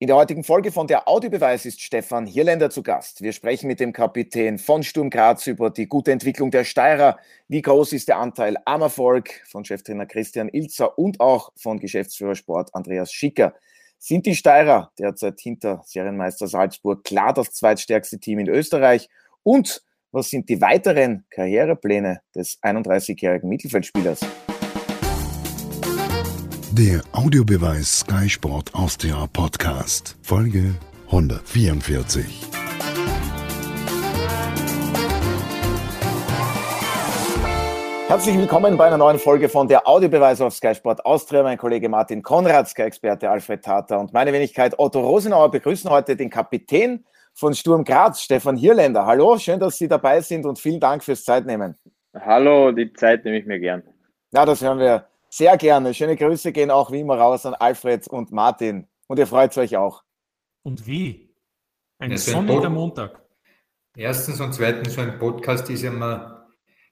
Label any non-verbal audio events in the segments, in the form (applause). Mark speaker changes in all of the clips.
Speaker 1: In der heutigen Folge von der Audiobeweis ist Stefan Hirländer zu Gast. Wir sprechen mit dem Kapitän von Sturm Graz über die gute Entwicklung der Steirer. Wie groß ist der Anteil am Erfolg von Cheftrainer Christian Ilzer und auch von Geschäftsführer Sport Andreas Schicker? Sind die Steirer derzeit hinter Serienmeister Salzburg klar das zweitstärkste Team in Österreich? Und was sind die weiteren Karrierepläne des 31-jährigen Mittelfeldspielers?
Speaker 2: Der Audiobeweis Sky Sport Austria Podcast, Folge 144.
Speaker 1: Herzlich willkommen bei einer neuen Folge von der Audiobeweis auf Sky Sport Austria. Mein Kollege Martin Konrad, Sky-Experte Alfred Tata und meine Wenigkeit Otto Rosenauer begrüßen heute den Kapitän von Sturm Graz, Stefan Hirländer. Hallo, schön, dass Sie dabei sind und vielen Dank fürs Zeitnehmen.
Speaker 3: Hallo, die Zeit nehme ich mir gern.
Speaker 1: Ja, das hören wir sehr gerne. Schöne Grüße gehen auch wie immer raus an Alfred und Martin. Und ihr freut euch auch.
Speaker 4: Und wie? Ein ja, sonniger Montag.
Speaker 5: Erstens und zweitens, so ein Podcast ist ja mal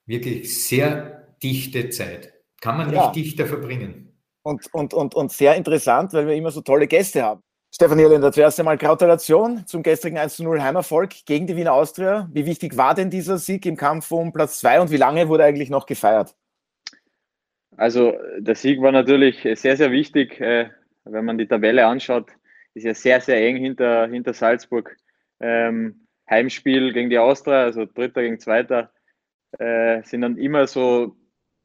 Speaker 5: wirklich sehr dichte Zeit. Kann man nicht ja. dichter verbringen.
Speaker 1: Und, und, und, und sehr interessant, weil wir immer so tolle Gäste haben. Stefan Irländer, zuerst einmal Gratulation zum gestrigen 1-0 Heimerfolg gegen die Wiener Austria. Wie wichtig war denn dieser Sieg im Kampf um Platz 2 und wie lange wurde eigentlich noch gefeiert?
Speaker 3: Also der Sieg war natürlich sehr, sehr wichtig. Äh, wenn man die Tabelle anschaut, ist ja sehr, sehr eng hinter, hinter Salzburg. Ähm, Heimspiel gegen die Austria, also Dritter gegen Zweiter, äh, sind dann immer so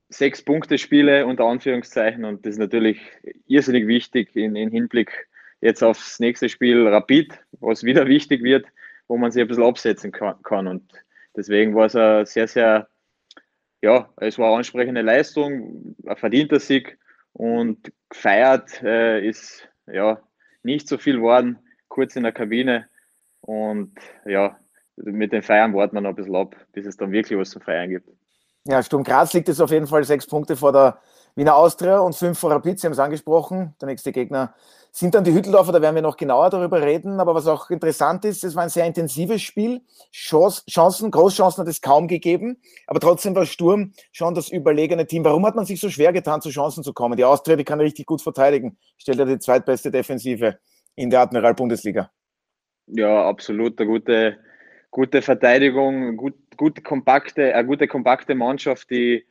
Speaker 3: sechs Punkte Spiele unter Anführungszeichen und das ist natürlich irrsinnig wichtig in, in Hinblick jetzt aufs nächste Spiel Rapid, was wieder wichtig wird, wo man sich ein bisschen absetzen kann. Und deswegen war es ein sehr, sehr ja, es war eine ansprechende Leistung, ein verdienter Sieg und gefeiert äh, ist ja nicht so viel worden, kurz in der Kabine und ja, mit den Feiern warten wir noch ein bisschen ab, bis es dann wirklich was zu feiern gibt.
Speaker 1: Ja, Sturm Graz liegt jetzt auf jeden Fall sechs Punkte vor der Wiener Austria und fünf vor Rapid, Sie haben es angesprochen. Der nächste Gegner sind dann die Hütteldorfer, da werden wir noch genauer darüber reden. Aber was auch interessant ist, es war ein sehr intensives Spiel. Chancen, Großchancen hat es kaum gegeben. Aber trotzdem war Sturm schon das überlegene Team. Warum hat man sich so schwer getan, zu Chancen zu kommen? Die Austria, die kann richtig gut verteidigen. Stellt ja die zweitbeste Defensive in der Admiral-Bundesliga.
Speaker 3: Ja, absolut. Eine gute, gute Verteidigung, gut, gut kompakte, eine gute kompakte Mannschaft, die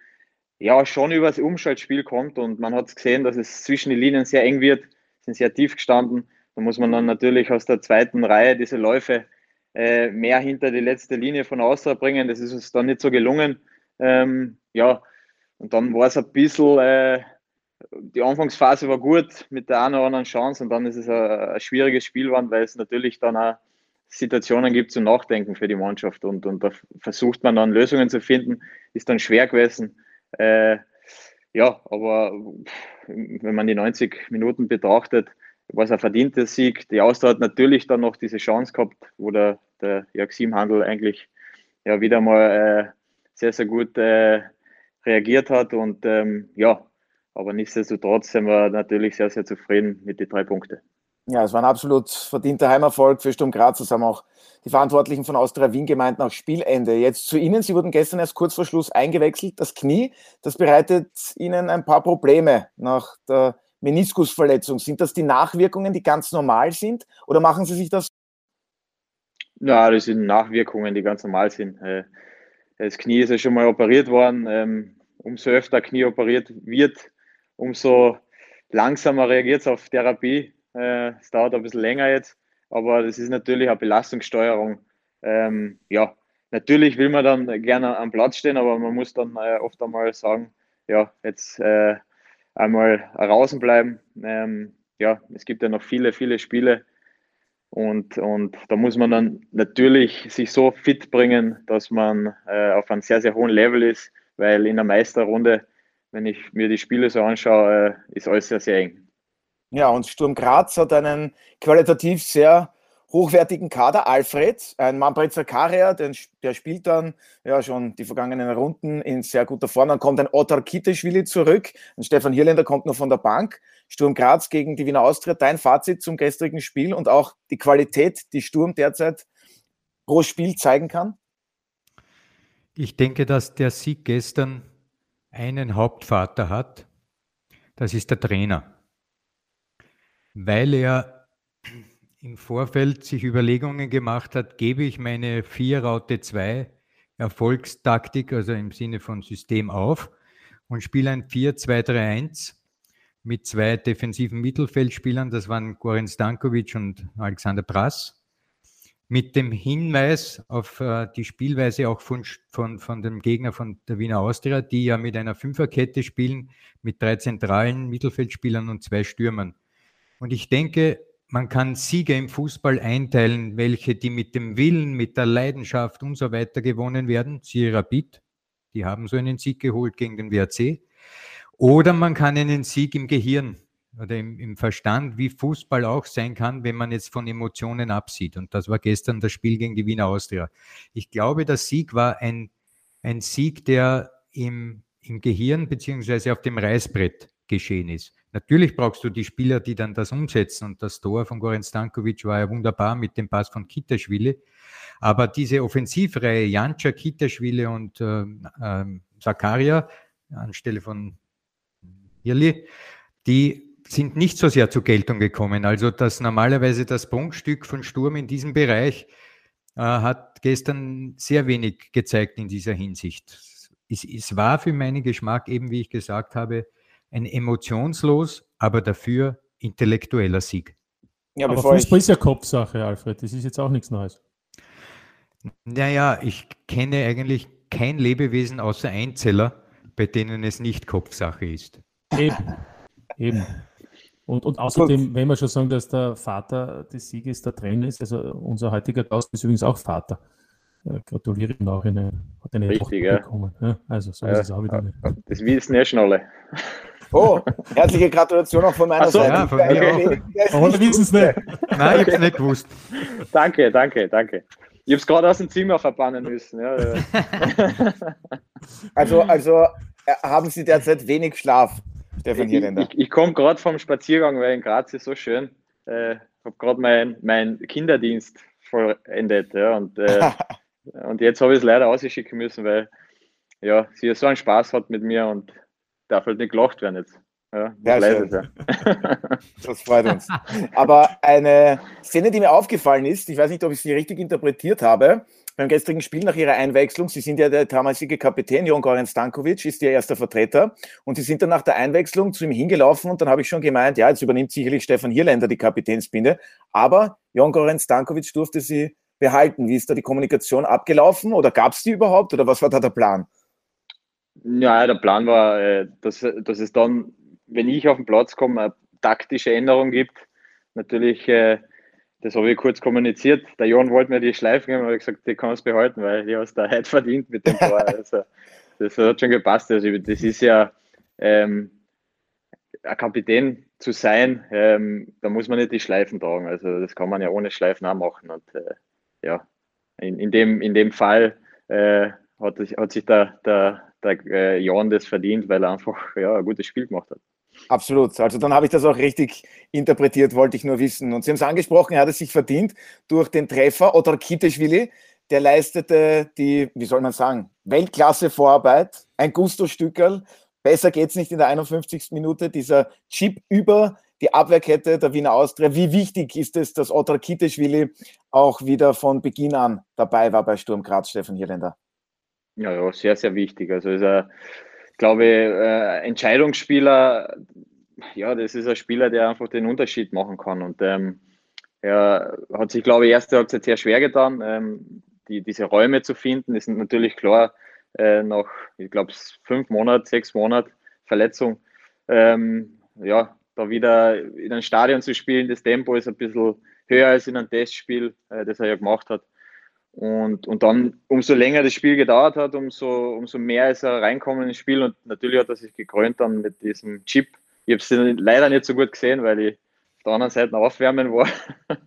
Speaker 3: ja schon übers Umschaltspiel kommt und man hat gesehen, dass es zwischen den Linien sehr eng wird, sind sehr tief gestanden. Da muss man dann natürlich aus der zweiten Reihe diese Läufe äh, mehr hinter die letzte Linie von außen bringen. Das ist uns dann nicht so gelungen. Ähm, ja, und dann war es ein bisschen, äh, die Anfangsphase war gut mit der einen oder anderen Chance und dann ist es ein, ein schwieriges Spiel geworden, weil es natürlich dann auch Situationen gibt zum Nachdenken für die Mannschaft und, und da versucht man dann Lösungen zu finden, ist dann schwer gewesen. Äh, ja, aber wenn man die 90 Minuten betrachtet, war es ein verdienter Sieg. Die Austria hat natürlich dann noch diese Chance gehabt, wo der, der Jaxim Handel eigentlich ja wieder mal äh, sehr, sehr gut äh, reagiert hat. Und ähm, ja, aber nichtsdestotrotz sind wir natürlich sehr, sehr zufrieden mit den drei Punkten.
Speaker 1: Ja, es war ein absolut verdienter Heimerfolg für Sturm Graz. Das haben auch die Verantwortlichen von Austria Wien gemeint nach Spielende. Jetzt zu Ihnen. Sie wurden gestern erst kurz vor Schluss eingewechselt. Das Knie, das bereitet Ihnen ein paar Probleme nach der Meniskusverletzung. Sind das die Nachwirkungen, die ganz normal sind? Oder machen Sie sich das?
Speaker 3: Ja, das sind Nachwirkungen, die ganz normal sind. Äh, das Knie ist ja schon mal operiert worden. Ähm, umso öfter Knie operiert wird, umso langsamer reagiert es auf Therapie. Äh, es dauert ein bisschen länger jetzt. Aber das ist natürlich eine Belastungssteuerung. Ähm, ja, natürlich will man dann gerne am Platz stehen, aber man muss dann äh, oft einmal sagen, ja, jetzt äh, einmal draußen bleiben. Ähm, ja, es gibt ja noch viele, viele Spiele und, und da muss man dann natürlich sich so fit bringen, dass man äh, auf einem sehr, sehr hohen Level ist, weil in der Meisterrunde, wenn ich mir die Spiele so anschaue, äh, ist alles sehr, sehr eng.
Speaker 1: Ja, und Sturm Graz hat einen qualitativ sehr hochwertigen Kader. Alfred, ein Manfred Zakaria, der, spielt dann ja schon die vergangenen Runden in sehr guter Form. Dann kommt ein Otar Kiteschwili zurück. Ein Stefan Hirländer kommt noch von der Bank. Sturm Graz gegen die Wiener Austria. Dein Fazit zum gestrigen Spiel und auch die Qualität, die Sturm derzeit pro Spiel zeigen kann?
Speaker 4: Ich denke, dass der Sieg gestern einen Hauptvater hat. Das ist der Trainer weil er im Vorfeld sich Überlegungen gemacht hat, gebe ich meine 4-Raute 2 Erfolgstaktik, also im Sinne von System auf und spiele ein 4-2-3-1 mit zwei defensiven Mittelfeldspielern, das waren Goran Stankovic und Alexander Prass mit dem Hinweis auf äh, die Spielweise auch von, von, von dem Gegner von der Wiener Austria, die ja mit einer Fünferkette spielen, mit drei zentralen Mittelfeldspielern und zwei Stürmern. Und ich denke, man kann Siege im Fußball einteilen, welche die mit dem Willen, mit der Leidenschaft und so weiter gewonnen werden. Siehe Rapid, die haben so einen Sieg geholt gegen den WRC. Oder man kann einen Sieg im Gehirn oder im, im, Verstand, wie Fußball auch sein kann, wenn man jetzt von Emotionen absieht. Und das war gestern das Spiel gegen die Wiener Austria. Ich glaube, der Sieg war ein, ein Sieg, der im, im Gehirn beziehungsweise auf dem Reißbrett geschehen ist. Natürlich brauchst du die Spieler, die dann das umsetzen. Und das Tor von Goran Stankovic war ja wunderbar mit dem Pass von Kitaschwili. Aber diese Offensivreihe, Janca, Kitaschwili und äh, äh, Zakaria anstelle von Irli, die sind nicht so sehr zur Geltung gekommen. Also dass normalerweise das Prunkstück von Sturm in diesem Bereich äh, hat gestern sehr wenig gezeigt in dieser Hinsicht. Es, es war für meinen Geschmack eben, wie ich gesagt habe, ein emotionslos, aber dafür intellektueller Sieg.
Speaker 6: Ja, aber Fußball ist ja Kopfsache, Alfred. Das ist jetzt auch nichts Neues.
Speaker 4: Naja, ich kenne eigentlich kein Lebewesen außer Einzeller, bei denen es nicht Kopfsache ist.
Speaker 6: Eben. Eben. Und, und außerdem, wenn wir schon sagen, dass der Vater des Sieges der Trainer ist, also unser heutiger Gast ist übrigens auch Vater. Äh, gratuliere ihm auch, eine, hat eine
Speaker 3: Richtig, ja. bekommen. Ja,
Speaker 6: also so ja, ist es auch wieder.
Speaker 3: Das wissen ja schon alle.
Speaker 1: Oh, herzliche Gratulation auch von meiner so, Seite.
Speaker 6: Ja, von okay. (laughs) Aber wir wissen es nicht.
Speaker 4: Nein, ich habe es nicht gewusst.
Speaker 3: Danke, danke, danke. Ich habe es gerade aus dem Zimmer verbannen müssen. Ja, (laughs)
Speaker 1: also, also äh, haben Sie derzeit wenig Schlaf?
Speaker 3: Stefan Hirländer. Ich, ich, ich komme gerade vom Spaziergang, weil in Graz ist so schön. Äh, habe gerade meinen mein Kinderdienst vollendet. Ja, und, äh, (laughs) und jetzt habe ich es leider ausschicken müssen, weil ja, sie so einen Spaß hat mit mir und darf halt nicht gelacht werden jetzt. Ja,
Speaker 1: das, ja, ja. (laughs) das freut uns. Aber eine Szene, die mir aufgefallen ist, ich weiß nicht, ob ich sie richtig interpretiert habe, beim gestrigen Spiel nach ihrer Einwechslung, Sie sind ja der damalige Kapitän, Jon Goran Stankovic ist Ihr erster Vertreter und Sie sind dann nach der Einwechslung zu ihm hingelaufen und dann habe ich schon gemeint, ja, jetzt übernimmt sicherlich Stefan Hierländer die Kapitänsbinde, aber Jon Goran Stankovic durfte sie behalten. Wie ist da die Kommunikation abgelaufen oder gab es die überhaupt oder was war da der Plan?
Speaker 3: Ja, der Plan war, äh, dass, dass es dann, wenn ich auf den Platz komme, eine taktische Änderung gibt. Natürlich äh, das habe ich kurz kommuniziert. Der Jon wollte mir die Schleife geben, aber ich gesagt, die kannst du behalten, weil die hast da heute verdient mit dem Tor. (laughs) Also, das hat schon gepasst. Also, das ist ja ähm, ein Kapitän zu sein, ähm, da muss man nicht die Schleifen tragen. Also das kann man ja ohne Schleifen auch machen. Und äh, ja, in, in, dem, in dem Fall äh, hat, hat, sich der, der, der äh, Jon das verdient, weil er einfach ja, ein gutes Spiel gemacht hat.
Speaker 1: Absolut. Also dann habe ich das auch richtig interpretiert, wollte ich nur wissen. Und Sie haben es angesprochen, er hat es sich verdient durch den Treffer. Oder Kiteschwili, der leistete die, wie soll man sagen, Weltklasse-Vorarbeit, ein Gusto-Stückerl. Besser geht es nicht in der 51. Minute. Dieser Chip über die Abwehrkette der Wiener Austria. Wie wichtig ist es, dass Otar Kiteschwili auch wieder von Beginn an dabei war bei Sturm Graz, Stefan Hirländer?
Speaker 3: Ja, ja, sehr, sehr wichtig. Also ist er glaube, äh, Entscheidungsspieler, ja, das ist ein Spieler, der einfach den Unterschied machen kann. Und ähm, er hat sich, glaube ich, erste Halbzeit sehr schwer getan, ähm, die, diese Räume zu finden. Ist natürlich klar, äh, nach, ich glaube, fünf Monate, sechs Monate Verletzung, ähm, ja, da wieder in ein Stadion zu spielen, das Tempo ist ein bisschen höher als in einem Testspiel, äh, das er ja gemacht hat. Und, und dann, umso länger das Spiel gedauert hat, umso, umso mehr ist er reinkommen ins Spiel. Und natürlich hat er sich gekrönt dann mit diesem Chip. Ich habe es leider nicht so gut gesehen, weil ich auf der anderen Seite aufwärmen war. (laughs)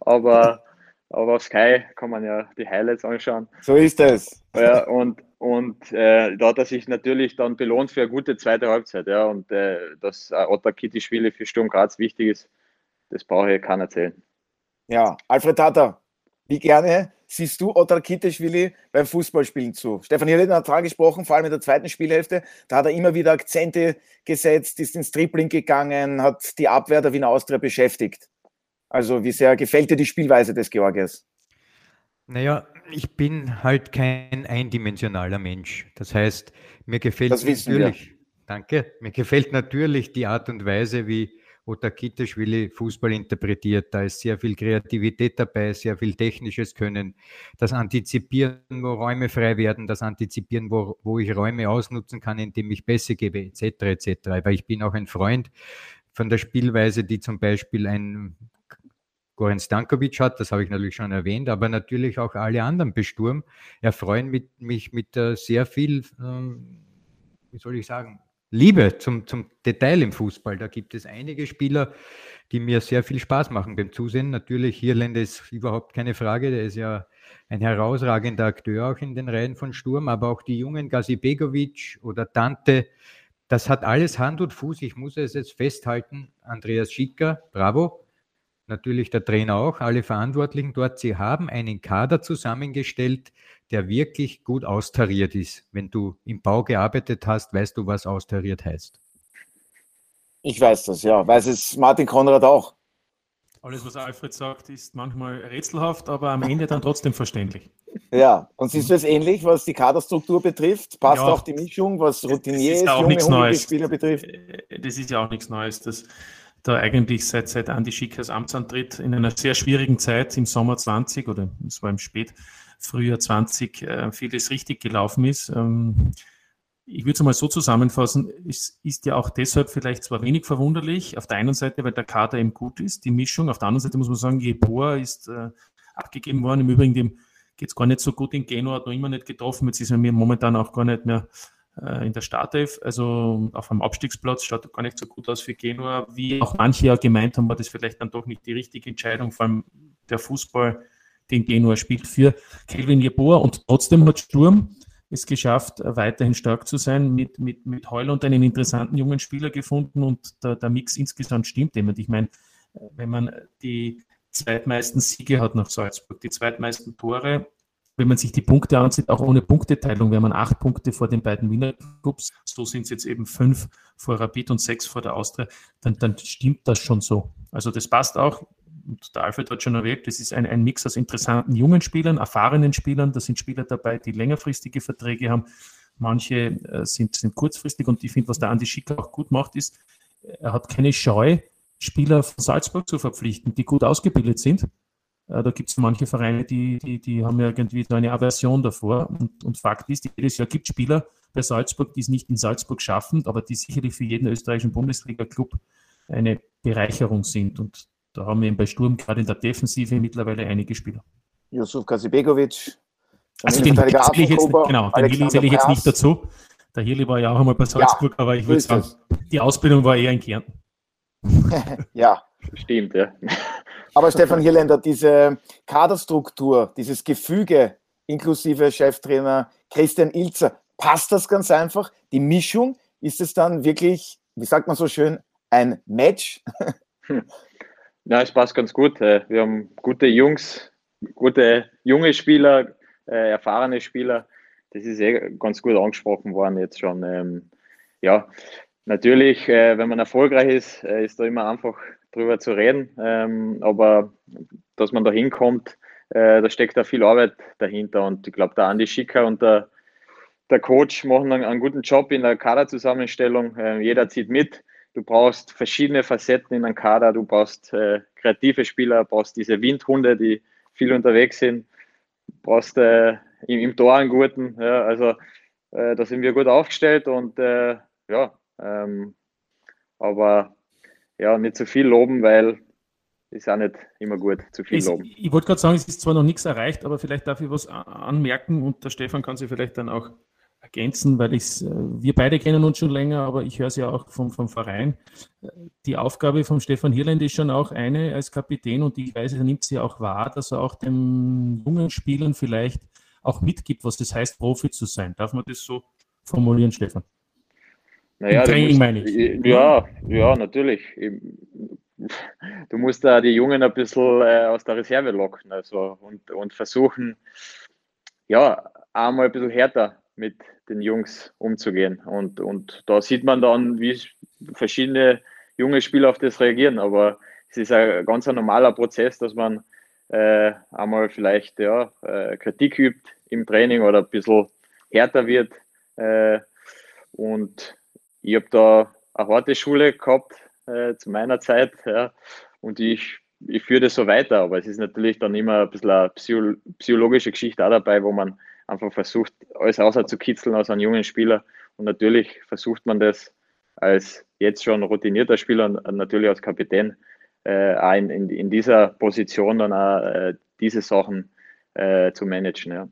Speaker 3: aber, aber auf Sky kann man ja die Highlights anschauen.
Speaker 1: So ist es.
Speaker 3: Ja, und und äh, da hat er sich natürlich dann belohnt für eine gute zweite Halbzeit. Ja, und äh, dass Otta Kitty-Spiele für Sturm Graz wichtig ist, das brauche ich keiner erzählen.
Speaker 1: Ja, Alfred Tata, wie gerne siehst du Otar Kiteschwili beim Fußballspielen zu? Stefan Hirlen hat dran gesprochen, vor allem in der zweiten Spielhälfte. Da hat er immer wieder Akzente gesetzt, ist ins Dribbling gegangen, hat die Abwehr der Wiener Austria beschäftigt. Also wie sehr gefällt dir die Spielweise des Georgiers?
Speaker 4: Naja, ich bin halt kein eindimensionaler Mensch. Das heißt, mir gefällt natürlich, wir. danke, mir gefällt natürlich die Art und Weise, wie Otakiteschwili Fußball interpretiert. Da ist sehr viel Kreativität dabei, sehr viel technisches Können. Das Antizipieren, wo Räume frei werden, das Antizipieren, wo, wo ich Räume ausnutzen kann, indem ich Pässe gebe, etc. etc. Aber ich bin auch ein Freund von der Spielweise, die zum Beispiel ein Goran Stankovic hat, das habe ich natürlich schon erwähnt, aber natürlich auch alle anderen Besturm erfreuen mit, mich mit sehr viel, ähm, wie soll ich sagen, Liebe zum, zum Detail im Fußball. Da gibt es einige Spieler, die mir sehr viel Spaß machen beim Zusehen. Natürlich, Hirländer ist überhaupt keine Frage, der ist ja ein herausragender Akteur auch in den Reihen von Sturm, aber auch die jungen Gazi Begovic oder Dante, das hat alles Hand und Fuß. Ich muss es jetzt festhalten. Andreas Schicker, bravo natürlich der Trainer auch, alle Verantwortlichen dort, sie haben einen Kader zusammengestellt, der wirklich gut austariert ist. Wenn du im Bau gearbeitet hast, weißt du, was austariert heißt.
Speaker 1: Ich weiß das, ja. Weiß es Martin Konrad auch.
Speaker 6: Alles, was Alfred sagt, ist manchmal rätselhaft, aber am Ende dann trotzdem verständlich. (laughs)
Speaker 1: Ja, und siehst du es ähnlich, was die Kaderstruktur betrifft? Passt ja, auch die Mischung, was Routiniers, junge, junge Spieler betrifft?
Speaker 6: Äh, das ist ja auch nichts Neues. Das, da eigentlich seit, seit Andi Schickers Amtsantritt in einer sehr schwierigen Zeit im Sommer 20 oder es war im Spät, Frühjahr 20 äh, vieles richtig gelaufen ist. Ähm, ich würde es mal so zusammenfassen, es ist ja auch deshalb vielleicht zwar wenig verwunderlich, auf der einen Seite, weil der Kader eben gut ist, die Mischung, auf der anderen Seite muss man sagen, Jeboa ist äh, abgegeben worden, im Übrigen dem geht es gar nicht so gut in Genua, hat noch immer nicht getroffen, jetzt ist er mir momentan auch gar nicht mehr in der Startelf. Also auf einem Abstiegsplatz schaut gar nicht so gut aus für Genua, wie auch manche ja gemeint haben, war das vielleicht dann doch nicht die richtige Entscheidung, vor allem der Fußball, den Genua spielt für Kelvin Jeboa und trotzdem hat Sturm es geschafft, weiterhin stark zu sein, mit, mit, mit Heuland einen interessanten jungen Spieler gefunden und der, der Mix insgesamt stimmt eben. Und ich meine, wenn man die zweitmeisten Siege hat nach Salzburg, die zweitmeisten Tore, wenn man sich die Punkte ansieht, auch ohne Punkteteilung, wäre man acht Punkte vor den beiden Winnerclubs, so sind es jetzt eben fünf vor Rapid und sechs vor der Austria, dann, dann stimmt das schon so. Also das passt auch. Und der Alfred hat schon erwähnt, das ist ein, ein Mix aus interessanten jungen Spielern, erfahrenen Spielern. Da sind Spieler dabei, die längerfristige Verträge haben. Manche äh, sind, sind kurzfristig. Und ich finde, was der Andi Schicker auch gut macht, ist, er hat keine Scheu, Spieler von Salzburg zu verpflichten, die gut ausgebildet sind da gibt es manche Vereine, die, die, die haben ja irgendwie so eine Aversion davor. Und, und Fakt ist, jedes Jahr gibt es Spieler bei Salzburg, die es nicht in Salzburg schaffen, aber die sicherlich für jeden österreichischen Bundesliga-Club eine Bereicherung sind. Und da haben wir eben bei Sturm gerade in der Defensive mittlerweile einige Spieler.
Speaker 1: Yusuf Kasibegovic.
Speaker 6: Also den zähle ich jetzt, genau, den zähle ich jetzt nicht dazu. Der Hirli war ja auch einmal bei Salzburg, ja, aber ich würde sagen, die Ausbildung war eher in Kärnten. (laughs)
Speaker 1: ja,
Speaker 3: Stimmt, ja.
Speaker 1: Aber Stefan Hirländer, diese Kaderstruktur, dieses Gefüge inklusive Cheftrainer Christian Ilzer, passt das ganz einfach? Die Mischung, ist es dann wirklich, wie sagt man so schön, ein Match? (laughs)
Speaker 3: Ja, es passt ganz gut. Äh, wir haben gute Jungs, gute junge Spieler, äh, erfahrene Spieler. Das ist eh ganz gut angesprochen worden jetzt schon. Ähm, ja, natürlich, äh, wenn man erfolgreich ist, ist da immer einfach drüber zu reden. Ähm, aber dass man da hinkommt, äh, da steckt da viel Arbeit dahinter. Und ich glaube, der Andi Schicker und der, der Coach machen einen, einen guten Job in der Kaderzusammenstellung. Äh, jeder zieht mit. Du brauchst verschiedene Facetten in einem Kader. Du brauchst äh, kreative Spieler, brauchst diese Windhunde, die viel unterwegs sind. Brauchst äh, im, im, Tor einen guten. Ja, also äh, da sind wir gut aufgestellt und äh, ja, ähm, aber ja, nicht zu viel loben, weil ist auch nicht immer gut, zu viel
Speaker 6: es,
Speaker 3: loben.
Speaker 6: Ich wollte gerade sagen, es ist zwar noch nichts erreicht, aber vielleicht darf ich was anmerken und der Stefan kann sich vielleicht dann auch ergänzen, weil ich äh, wir beide kennen uns schon länger, aber ich höre es ja auch vom, vom Verein. Die Aufgabe von Stefan Hirland ist schon auch eine als Kapitän und ich weiß, er nimmt sie auch wahr, dass er auch den jungen Spielern vielleicht auch mitgibt, was das heißt, Profi zu sein. Darf man das so formulieren, Stefan?
Speaker 3: Naja, Training musst, meine ich. Ja, ja, natürlich. (laughs) Du musst da die Jungen ein bisschen äh, aus der Reserve locken also, und, und versuchen, ja, einmal ein bisschen härter mit den Jungs umzugehen. Und, und da sieht man dann, wie verschiedene junge Spieler auf das reagieren. Aber es ist ein ganz ein normaler Prozess, dass man äh, einmal vielleicht ja, äh, Kritik übt im Training oder ein bisschen härter wird. Äh, und ich habe da eine harte Schule gehabt äh, zu meiner Zeit ja, und ich, ich führe das so weiter, aber es ist natürlich dann immer ein bisschen eine psychologische Geschichte auch dabei, wo man einfach versucht, alles rauszukitzeln aus einem jungen Spieler und natürlich versucht man das als jetzt schon routinierter Spieler und natürlich als Kapitän äh, in, in, in, dieser Position dann auch äh, diese Sachen äh, zu managen. Ja.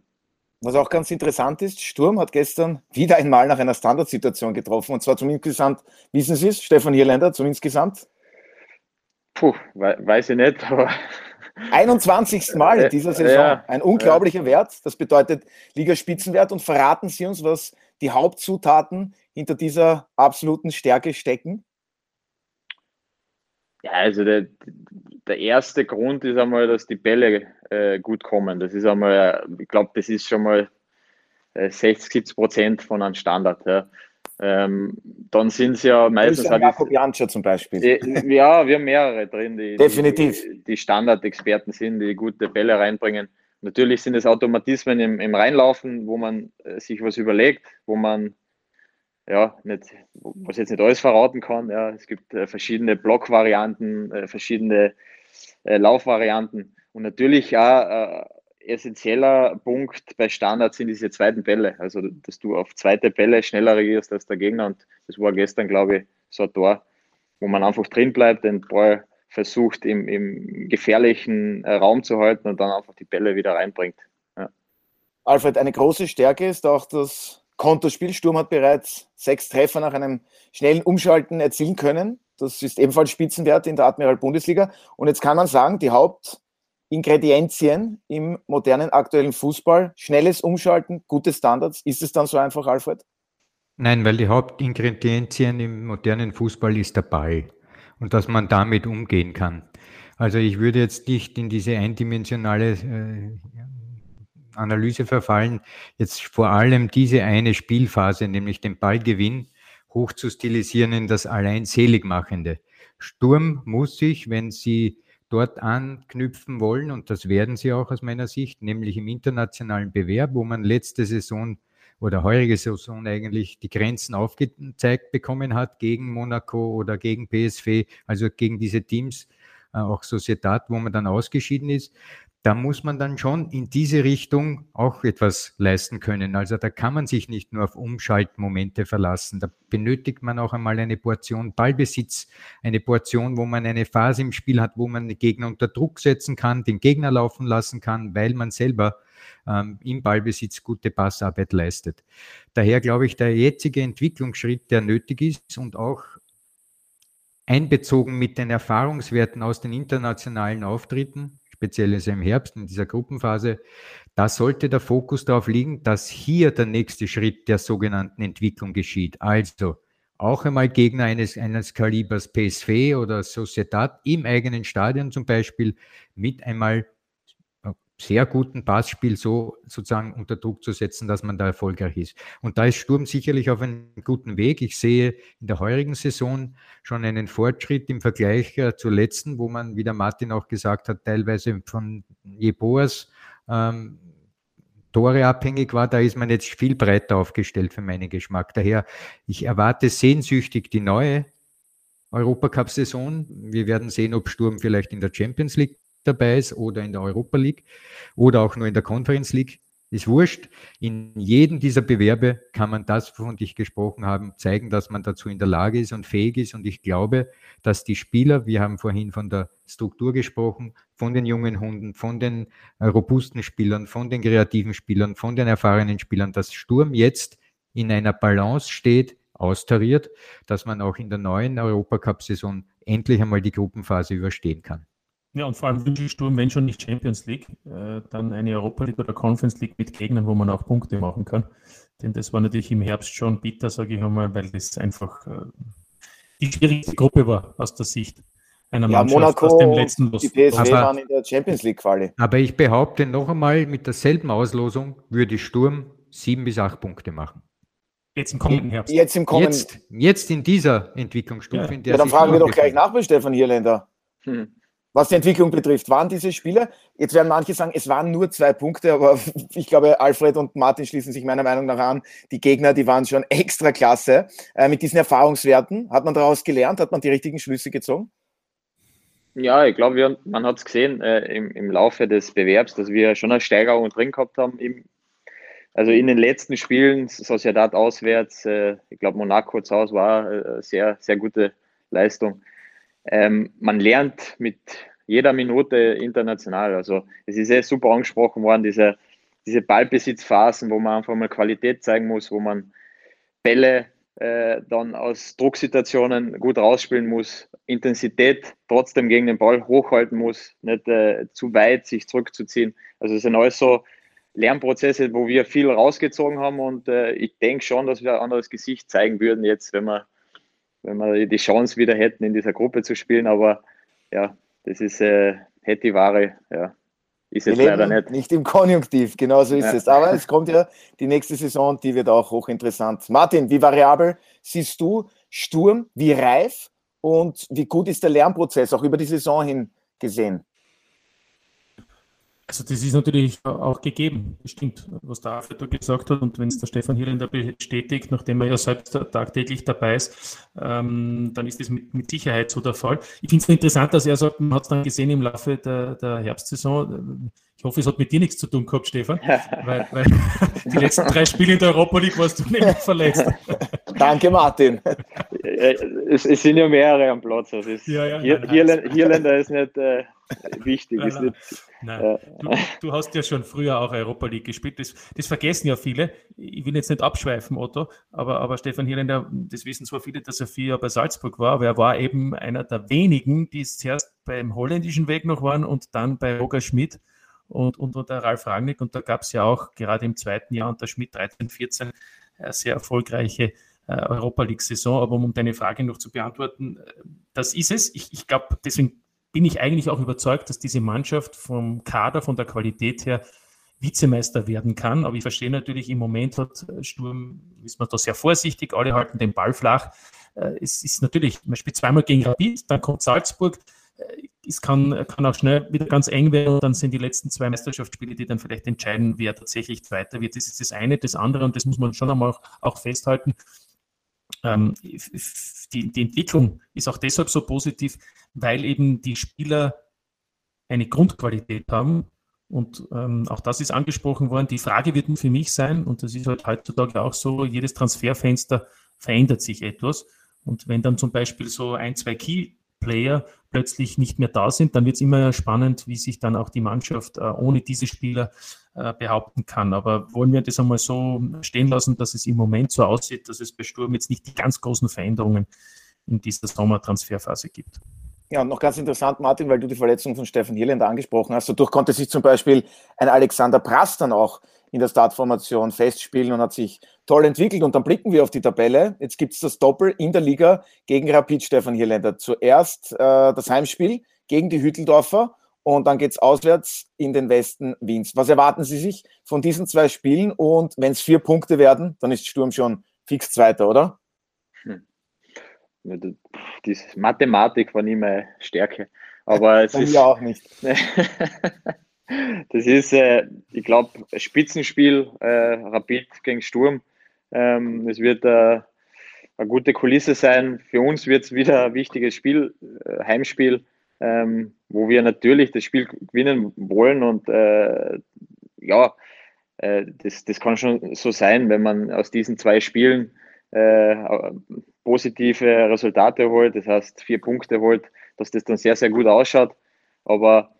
Speaker 1: Was auch ganz interessant ist, Sturm hat gestern wieder einmal nach einer Standardsituation getroffen und zwar zum insgesamt, wissen Sie es, Stefan Hierländer, zum insgesamt?
Speaker 3: Puh, weiß ich nicht, aber (laughs)
Speaker 1: 21. Mal in dieser Saison. Ja, Ein unglaublicher ja. Wert. Das bedeutet Ligaspitzenwert. Und verraten Sie uns, was die Hauptzutaten hinter dieser absoluten Stärke stecken?
Speaker 3: Ja, also der, der erste Grund ist einmal, dass die Bälle äh, gut kommen. Das ist einmal, ich glaube, das ist schon mal äh, 60, 70 Prozent von einem Standard. Ja. Ähm, dann sind es ja meistens.
Speaker 1: Halt Jakob Janscher zum Beispiel.
Speaker 3: Die, ja, wir haben mehrere drin, die,
Speaker 1: Definitiv.
Speaker 3: die, die Standardexperten sind, die gute Bälle reinbringen. Natürlich sind es Automatismen im, im Reinlaufen, wo man äh, sich was überlegt, wo man ja, nicht, was jetzt nicht alles verraten kann. Ja, es gibt äh, verschiedene Blockvarianten, äh, verschiedene äh, Laufvarianten und natürlich auch äh, essentieller Punkt bei Standards sind diese zweiten Bälle. Also, dass du auf zweite Bälle schneller reagierst als der Gegner und das war gestern, glaube ich, so ein Tor, wo man einfach drin bleibt, den Ball versucht im, im gefährlichen äh, Raum zu halten und dann einfach die Bälle wieder reinbringt. Ja.
Speaker 1: Alfred, eine große Stärke ist auch das Konterspiel. Sturm hat bereits sechs Treffer nach einem schnellen Umschalten erzielen können. Das ist ebenfalls Spitzenwert in der Admiral Bundesliga. Und jetzt kann man sagen, die Hauptingredienzien im modernen aktuellen Fußball, schnelles Umschalten, gute Standards. Ist es dann so einfach, Alfred?
Speaker 4: Nein, weil die Hauptingredienzien im modernen Fußball ist der Ball und dass man damit umgehen kann. Also ich würde jetzt nicht in diese eindimensionale äh, Analyse verfallen, jetzt vor allem diese eine Spielphase, nämlich den Ballgewinn, hoch zu stilisieren in das allein Seligmachende. Sturm muss sich, wenn sie dort anknüpfen wollen, und das werden sie auch aus meiner Sicht, nämlich im internationalen Bewerb, wo man letzte Saison oder heurige Saison eigentlich die Grenzen aufgezeigt bekommen hat gegen Monaco oder gegen PSV, also gegen diese Teams, äh, auch Societat, wo man dann ausgeschieden ist da muss man dann schon in diese Richtung auch etwas leisten können. Also da kann man sich nicht nur auf Umschaltmomente verlassen. Da benötigt man auch einmal eine Portion Ballbesitz, eine Portion, wo man eine Phase im Spiel hat, wo man den Gegner unter Druck setzen kann, den Gegner laufen lassen kann, weil man selber ähm, im Ballbesitz gute Passarbeit leistet. Daher glaube ich, der jetzige Entwicklungsschritt, der nötig ist und auch einbezogen mit den Erfahrungswerten aus den internationalen Auftritten, speziell ist im Herbst in dieser Gruppenphase, da sollte der Fokus darauf liegen, dass hier der nächste Schritt der sogenannten Entwicklung geschieht. Also auch einmal Gegner eines, eines Kalibers PSV oder Societat im eigenen Stadion zum Beispiel mit einmal sehr guten Passspiel so sozusagen unter Druck zu setzen, dass man da erfolgreich ist. Und da ist Sturm sicherlich auf einem guten Weg. Ich sehe in der heurigen Saison schon einen Fortschritt im Vergleich äh, zur letzten, wo man, wie der Martin auch gesagt hat, teilweise von Jeboas ähm, Tore abhängig war. Da ist man jetzt viel breiter aufgestellt für meinen Geschmack. Daher, ich erwarte sehnsüchtig die neue Europacup-Saison. Wir werden sehen, ob Sturm vielleicht in der Champions League dabei ist oder in der Europa League oder auch nur in der Conference League. Ist wurscht. In jedem dieser Bewerbe kann man das, wovon ich gesprochen habe, zeigen, dass man dazu in der Lage ist und fähig ist. Und ich glaube, dass die Spieler, wir haben vorhin von der Struktur gesprochen, von den jungen Hunden, von den robusten Spielern, von den kreativen Spielern, von den erfahrenen Spielern, dass Sturm jetzt in einer Balance steht, austariert, dass man auch in der neuen Europacup-Saison endlich einmal die Gruppenphase überstehen kann.
Speaker 6: Ja, und vor allem wünsche ich Sturm, wenn schon nicht Champions League, äh, dann eine Europa League oder Conference League mit Gegnern, wo man auch Punkte machen kann. Denn das war natürlich im Herbst schon bitter, sage ich einmal, weil das einfach äh, die schwierigste Gruppe war aus der Sicht
Speaker 1: einer ja, Mannschaft Monaco, aus dem letzten Los. Die PSV aber, waren in der Champions League Quali.
Speaker 4: Aber ich behaupte noch einmal, mit derselben Auslosung würde Sturm sieben bis acht Punkte machen.
Speaker 6: Jetzt im kommenden Herbst.
Speaker 4: Jetzt, im kommenden... jetzt, jetzt in dieser Entwicklungsstufe. Ja,
Speaker 1: in der ja dann fragen wir doch gleich nach bei Stefan Hierländer. Hm. Was die Entwicklung betrifft, waren diese Spiele, jetzt werden manche sagen, es waren nur zwei Punkte, aber (laughs) ich glaube, Alfred und Martin schließen sich meiner Meinung nach an. Die Gegner, die waren schon (laughs) extra klasse. Äh, mit diesen Erfahrungswerten, hat man daraus gelernt, hat man die richtigen Schlüsse gezogen?
Speaker 3: Ja, ich glaube, man hat es gesehen äh, im, im Laufe des Bewerbs, dass wir schon eine Steigerung drin gehabt haben. Im, also in den letzten Spielen, Sociedad auswärts, äh, ich glaube, Monaco zu Hause war äh, sehr, sehr gute Leistung. Ähm, man lernt mit jeder Minute international. Also es ist sehr super angesprochen worden, diese, diese Ballbesitzphasen, wo man einfach mal Qualität zeigen muss, wo man Bälle äh, dann aus Drucksituationen gut rausspielen muss, Intensität trotzdem gegen den Ball hochhalten muss, nicht äh, zu weit sich zurückzuziehen. Also es sind alles so Lernprozesse, wo wir viel rausgezogen haben und äh, ich denke schon, dass wir ein anderes Gesicht zeigen würden jetzt, wenn wir, wenn wir die Chance wieder hätten, in dieser Gruppe zu spielen. Aber ja, das ist äh, hätte Ware, ja.
Speaker 1: Ist jetzt leider nicht. Nicht im Konjunktiv, genau so ist ja. es. Aber es kommt ja die nächste Saison, die wird auch hochinteressant. Martin, wie variabel siehst du Sturm, wie reif und wie gut ist der Lernprozess auch über die Saison hin gesehen?
Speaker 6: Also das ist natürlich auch gegeben, stimmt, was der Alfred gesagt hat. Und wenn es der Stefan Hirländer bestätigt, nachdem er ja selbst tagtäglich dabei ist, ähm, dann ist das mit, mit, Sicherheit so der Fall. Ich finde es interessant, dass er sagt, man hat es dann gesehen im Laufe der, der Herbstsaison, ich hoffe, es hat mit dir nichts zu tun gehabt, Stefan, (laughs) weil, weil die letzten drei Spiele in der Europa League warst du nämlich verletzt.
Speaker 1: Danke, Martin.
Speaker 3: Es, es, sind ja mehrere am Platz. Also ist, ja, ja, nein, Hirländer, Hirländer ist nicht äh, (laughs) wichtig.
Speaker 6: Nein,
Speaker 3: ist nicht,
Speaker 6: nein. Äh, du, du, hast ja schon früher auch Europa League gespielt. Das, das, vergessen ja viele. Ich will jetzt nicht abschweifen, Otto, aber, aber Stefan Hirländer, das wissen zwar viele, dass er vier Jahre bei Salzburg war, aber er war eben einer der wenigen, die es zuerst beim holländischen Weg noch waren und dann bei Roger Schmidt und, und unter Ralf Rangnick. Und da gab es ja auch gerade im zweiten Jahr unter Schmidt 13, 14 eine sehr erfolgreiche äh, Europa League-Saison. Aber um deine Frage noch zu beantworten, äh, das ist es. Ich, ich glaube, deswegen bin ich eigentlich auch überzeugt, dass diese Mannschaft vom Kader, von der Qualität her Vizemeister werden kann. Aber ich verstehe natürlich, im Moment hat äh, Sturm, ist man da sehr vorsichtig, alle halten den Ball flach. Es ist natürlich, man spielt zweimal gegen Rapid, dann kommt Salzburg, es kann, kann auch schnell wieder ganz eng werden dann sind die letzten zwei Meisterschaftsspiele, die dann vielleicht entscheiden, wer tatsächlich Zweiter wird. Das ist das eine. Das andere, und das muss man schon einmal auch festhalten, ähm, die, die Entwicklung ist auch deshalb so positiv, weil eben die Spieler eine Grundqualität haben. Und ähm, auch das ist angesprochen worden. Die Frage wird für mich sein, und das ist halt heutzutage auch so, jedes Transferfenster verändert sich etwas. Und wenn dann zum Beispiel so ein, zwei Key Player plötzlich nicht mehr da sind, dann wird es immer spannend, wie sich dann auch die Mannschaft äh, ohne diese Spieler behaupten kann. Aber wollen wir das einmal so stehen lassen, dass es im Moment so aussieht, dass es bei Sturm jetzt nicht die ganz großen Veränderungen in dieser Sommertransferphase gibt.
Speaker 1: Ja, und noch ganz interessant, Martin, weil du die Verletzung von Stefan Hirländer angesprochen hast. Dadurch konnte sich zum Beispiel ein Alexander Prass dann auch in der Startformation festspielen und hat sich toll entwickelt. Und dann blicken wir auf die Tabelle. Jetzt gibt es das Doppel in der Liga gegen Rapid Stefan Hirländer. Zuerst äh, das Heimspiel gegen die Hütteldorfer und dann geht es auswärts in den Westen Wiens. Was erwarten Sie sich von diesen zwei Spielen? Und wenn es vier Punkte werden, dann ist Sturm schon fix Zweiter, oder? Hm.
Speaker 3: Die Mathematik war nie meine Stärke. Aber es ist.
Speaker 1: auch nicht. (laughs)
Speaker 3: Das ist, äh, ich glaube, Spitzenspiel, äh, Rapid gegen Sturm. Ähm, es wird äh, eine gute Kulisse sein. Für uns wird es wieder ein wichtiges Spiel, äh, Heimspiel, ähm, wo wir natürlich das Spiel gewinnen wollen. Und äh, ja, äh, das, das kann schon so sein, wenn man aus diesen zwei Spielen positive Resultate holt, das heißt vier Punkte holt, dass das dann sehr, sehr gut ausschaut. Aber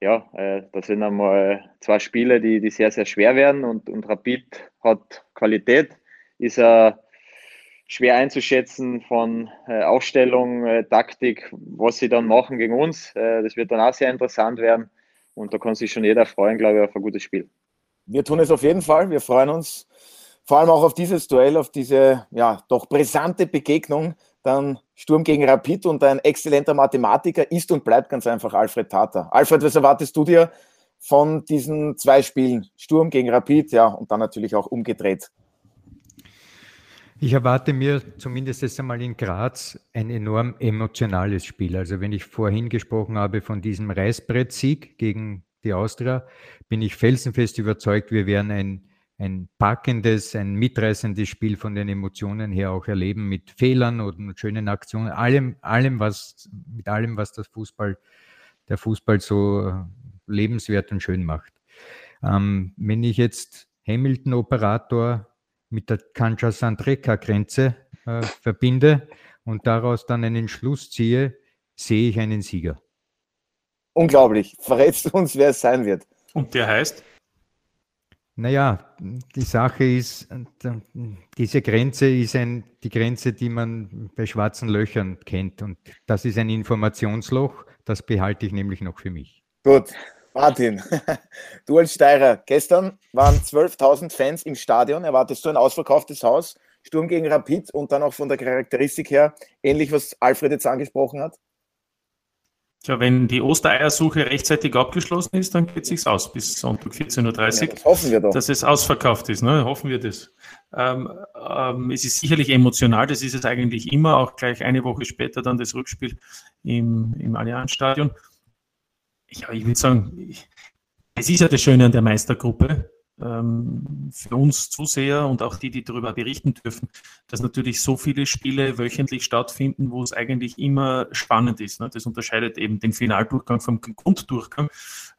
Speaker 3: ja, äh, das sind einmal zwei Spiele, die, die sehr, sehr schwer werden und, und Rapid hat Qualität, ist äh, schwer einzuschätzen von äh, Aufstellung, äh, Taktik, was sie dann machen gegen uns. Äh, das wird dann auch sehr interessant werden und da kann sich schon jeder freuen, glaube ich, auf ein gutes Spiel.
Speaker 1: Wir tun es auf jeden Fall. Wir freuen uns vor allem auch auf dieses Duell, auf diese ja doch brisante Begegnung dann Sturm gegen Rapid und ein exzellenter Mathematiker ist und bleibt ganz einfach Alfred Tata. Alfred, was erwartest du dir von diesen zwei Spielen? Sturm gegen Rapid, ja, und dann natürlich auch umgedreht.
Speaker 4: Ich erwarte mir zumindest jetzt einmal in Graz ein enorm emotionales Spiel. Also wenn ich vorhin gesprochen habe von diesem Reißbrett-Sieg gegen die Austria, bin ich felsenfest überzeugt, wir werden ein, ein packendes, ein mitreißendes Spiel von den Emotionen her auch erleben, mit Fehlern und schönen Aktionen, allem, allem, was, mit allem, was das Fußball, der Fußball so lebenswert und schön macht. Ähm, wenn ich jetzt Hamilton-Operator mit der Kancha-Sandreka-Grenze äh, verbinde und daraus dann einen Schluss ziehe, sehe ich einen Sieger.
Speaker 1: Unglaublich. Verrätst du uns, wer es sein wird?
Speaker 6: Und der heißt?
Speaker 4: Naja, die Sache ist, diese Grenze ist ein, die Grenze, die man bei schwarzen Löchern kennt. Und das ist ein Informationsloch, das behalte ich nämlich noch für mich.
Speaker 1: Gut, Martin, (laughs) du als Steirer, gestern waren 12.000 Fans im Stadion. Erwartest du ein ausverkauftes Haus? Sturm gegen Rapid und dann auch von der Charakteristik her ähnlich, was Alfred jetzt angesprochen hat?
Speaker 6: Tja, wenn die Ostereiersuche rechtzeitig abgeschlossen ist, dann geht es sich aus bis Sonntag 14.30 Uhr. Ja, das hoffen wir doch. Dass es ausverkauft ist, ne? hoffen wir das. Ähm, ähm, es ist sicherlich emotional, das ist es eigentlich immer, auch gleich eine Woche später dann das Rückspiel im, im Allianzstadion. Ja, ich würde sagen, es ist ja das Schöne an der Meistergruppe ähm, für uns Zuseher und auch die, die darüber berichten dürfen, dass natürlich so viele Spiele wöchentlich stattfinden, wo es eigentlich immer spannend ist. Ne? Das unterscheidet eben den Finaldurchgang vom Grunddurchgang.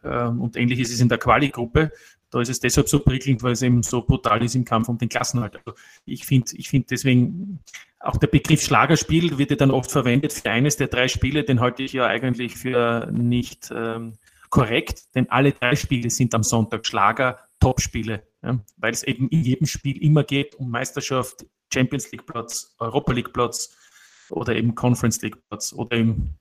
Speaker 6: Ähm, und ähnlich ist es in der Quali-Gruppe. Da ist es deshalb so prickelnd, weil es eben so brutal ist im Kampf um den Klassenhalt. Also ich finde ich finde deswegen, auch der Begriff Schlagerspiel wird ja dann oft verwendet für eines der drei Spiele, den halte ich ja eigentlich für nicht ähm, korrekt, denn alle drei Spiele sind am Sonntag Schlager, Top-Spiele, ja, weil es eben in jedem Spiel immer geht um Meisterschaft, Champions League Platz, Europa League Platz oder eben Conference League Platz oder eben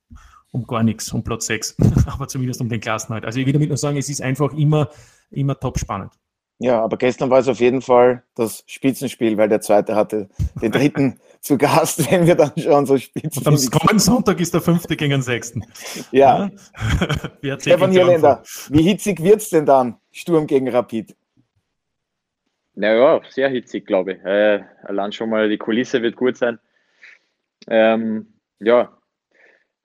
Speaker 6: um gar nichts, um Platz 6, (laughs) aber zumindest um den Klassenhalt. Also ich will damit nur sagen, es ist einfach immer, immer top spannend.
Speaker 1: Ja, aber gestern war es auf jeden Fall das Spitzenspiel, weil der zweite hatte den dritten (laughs) zu Gast, wenn wir dann schon so spitzen.
Speaker 6: am kommenden Sonntag ist der fünfte gegen den sechsten.
Speaker 1: Ja. ja. (laughs) Stefan Hirländer, wie hitzig wird es denn dann, Sturm gegen Rapid?
Speaker 3: Naja, sehr hitzig, glaube ich. Äh, allein schon mal die Kulisse wird gut sein. Ähm, ja,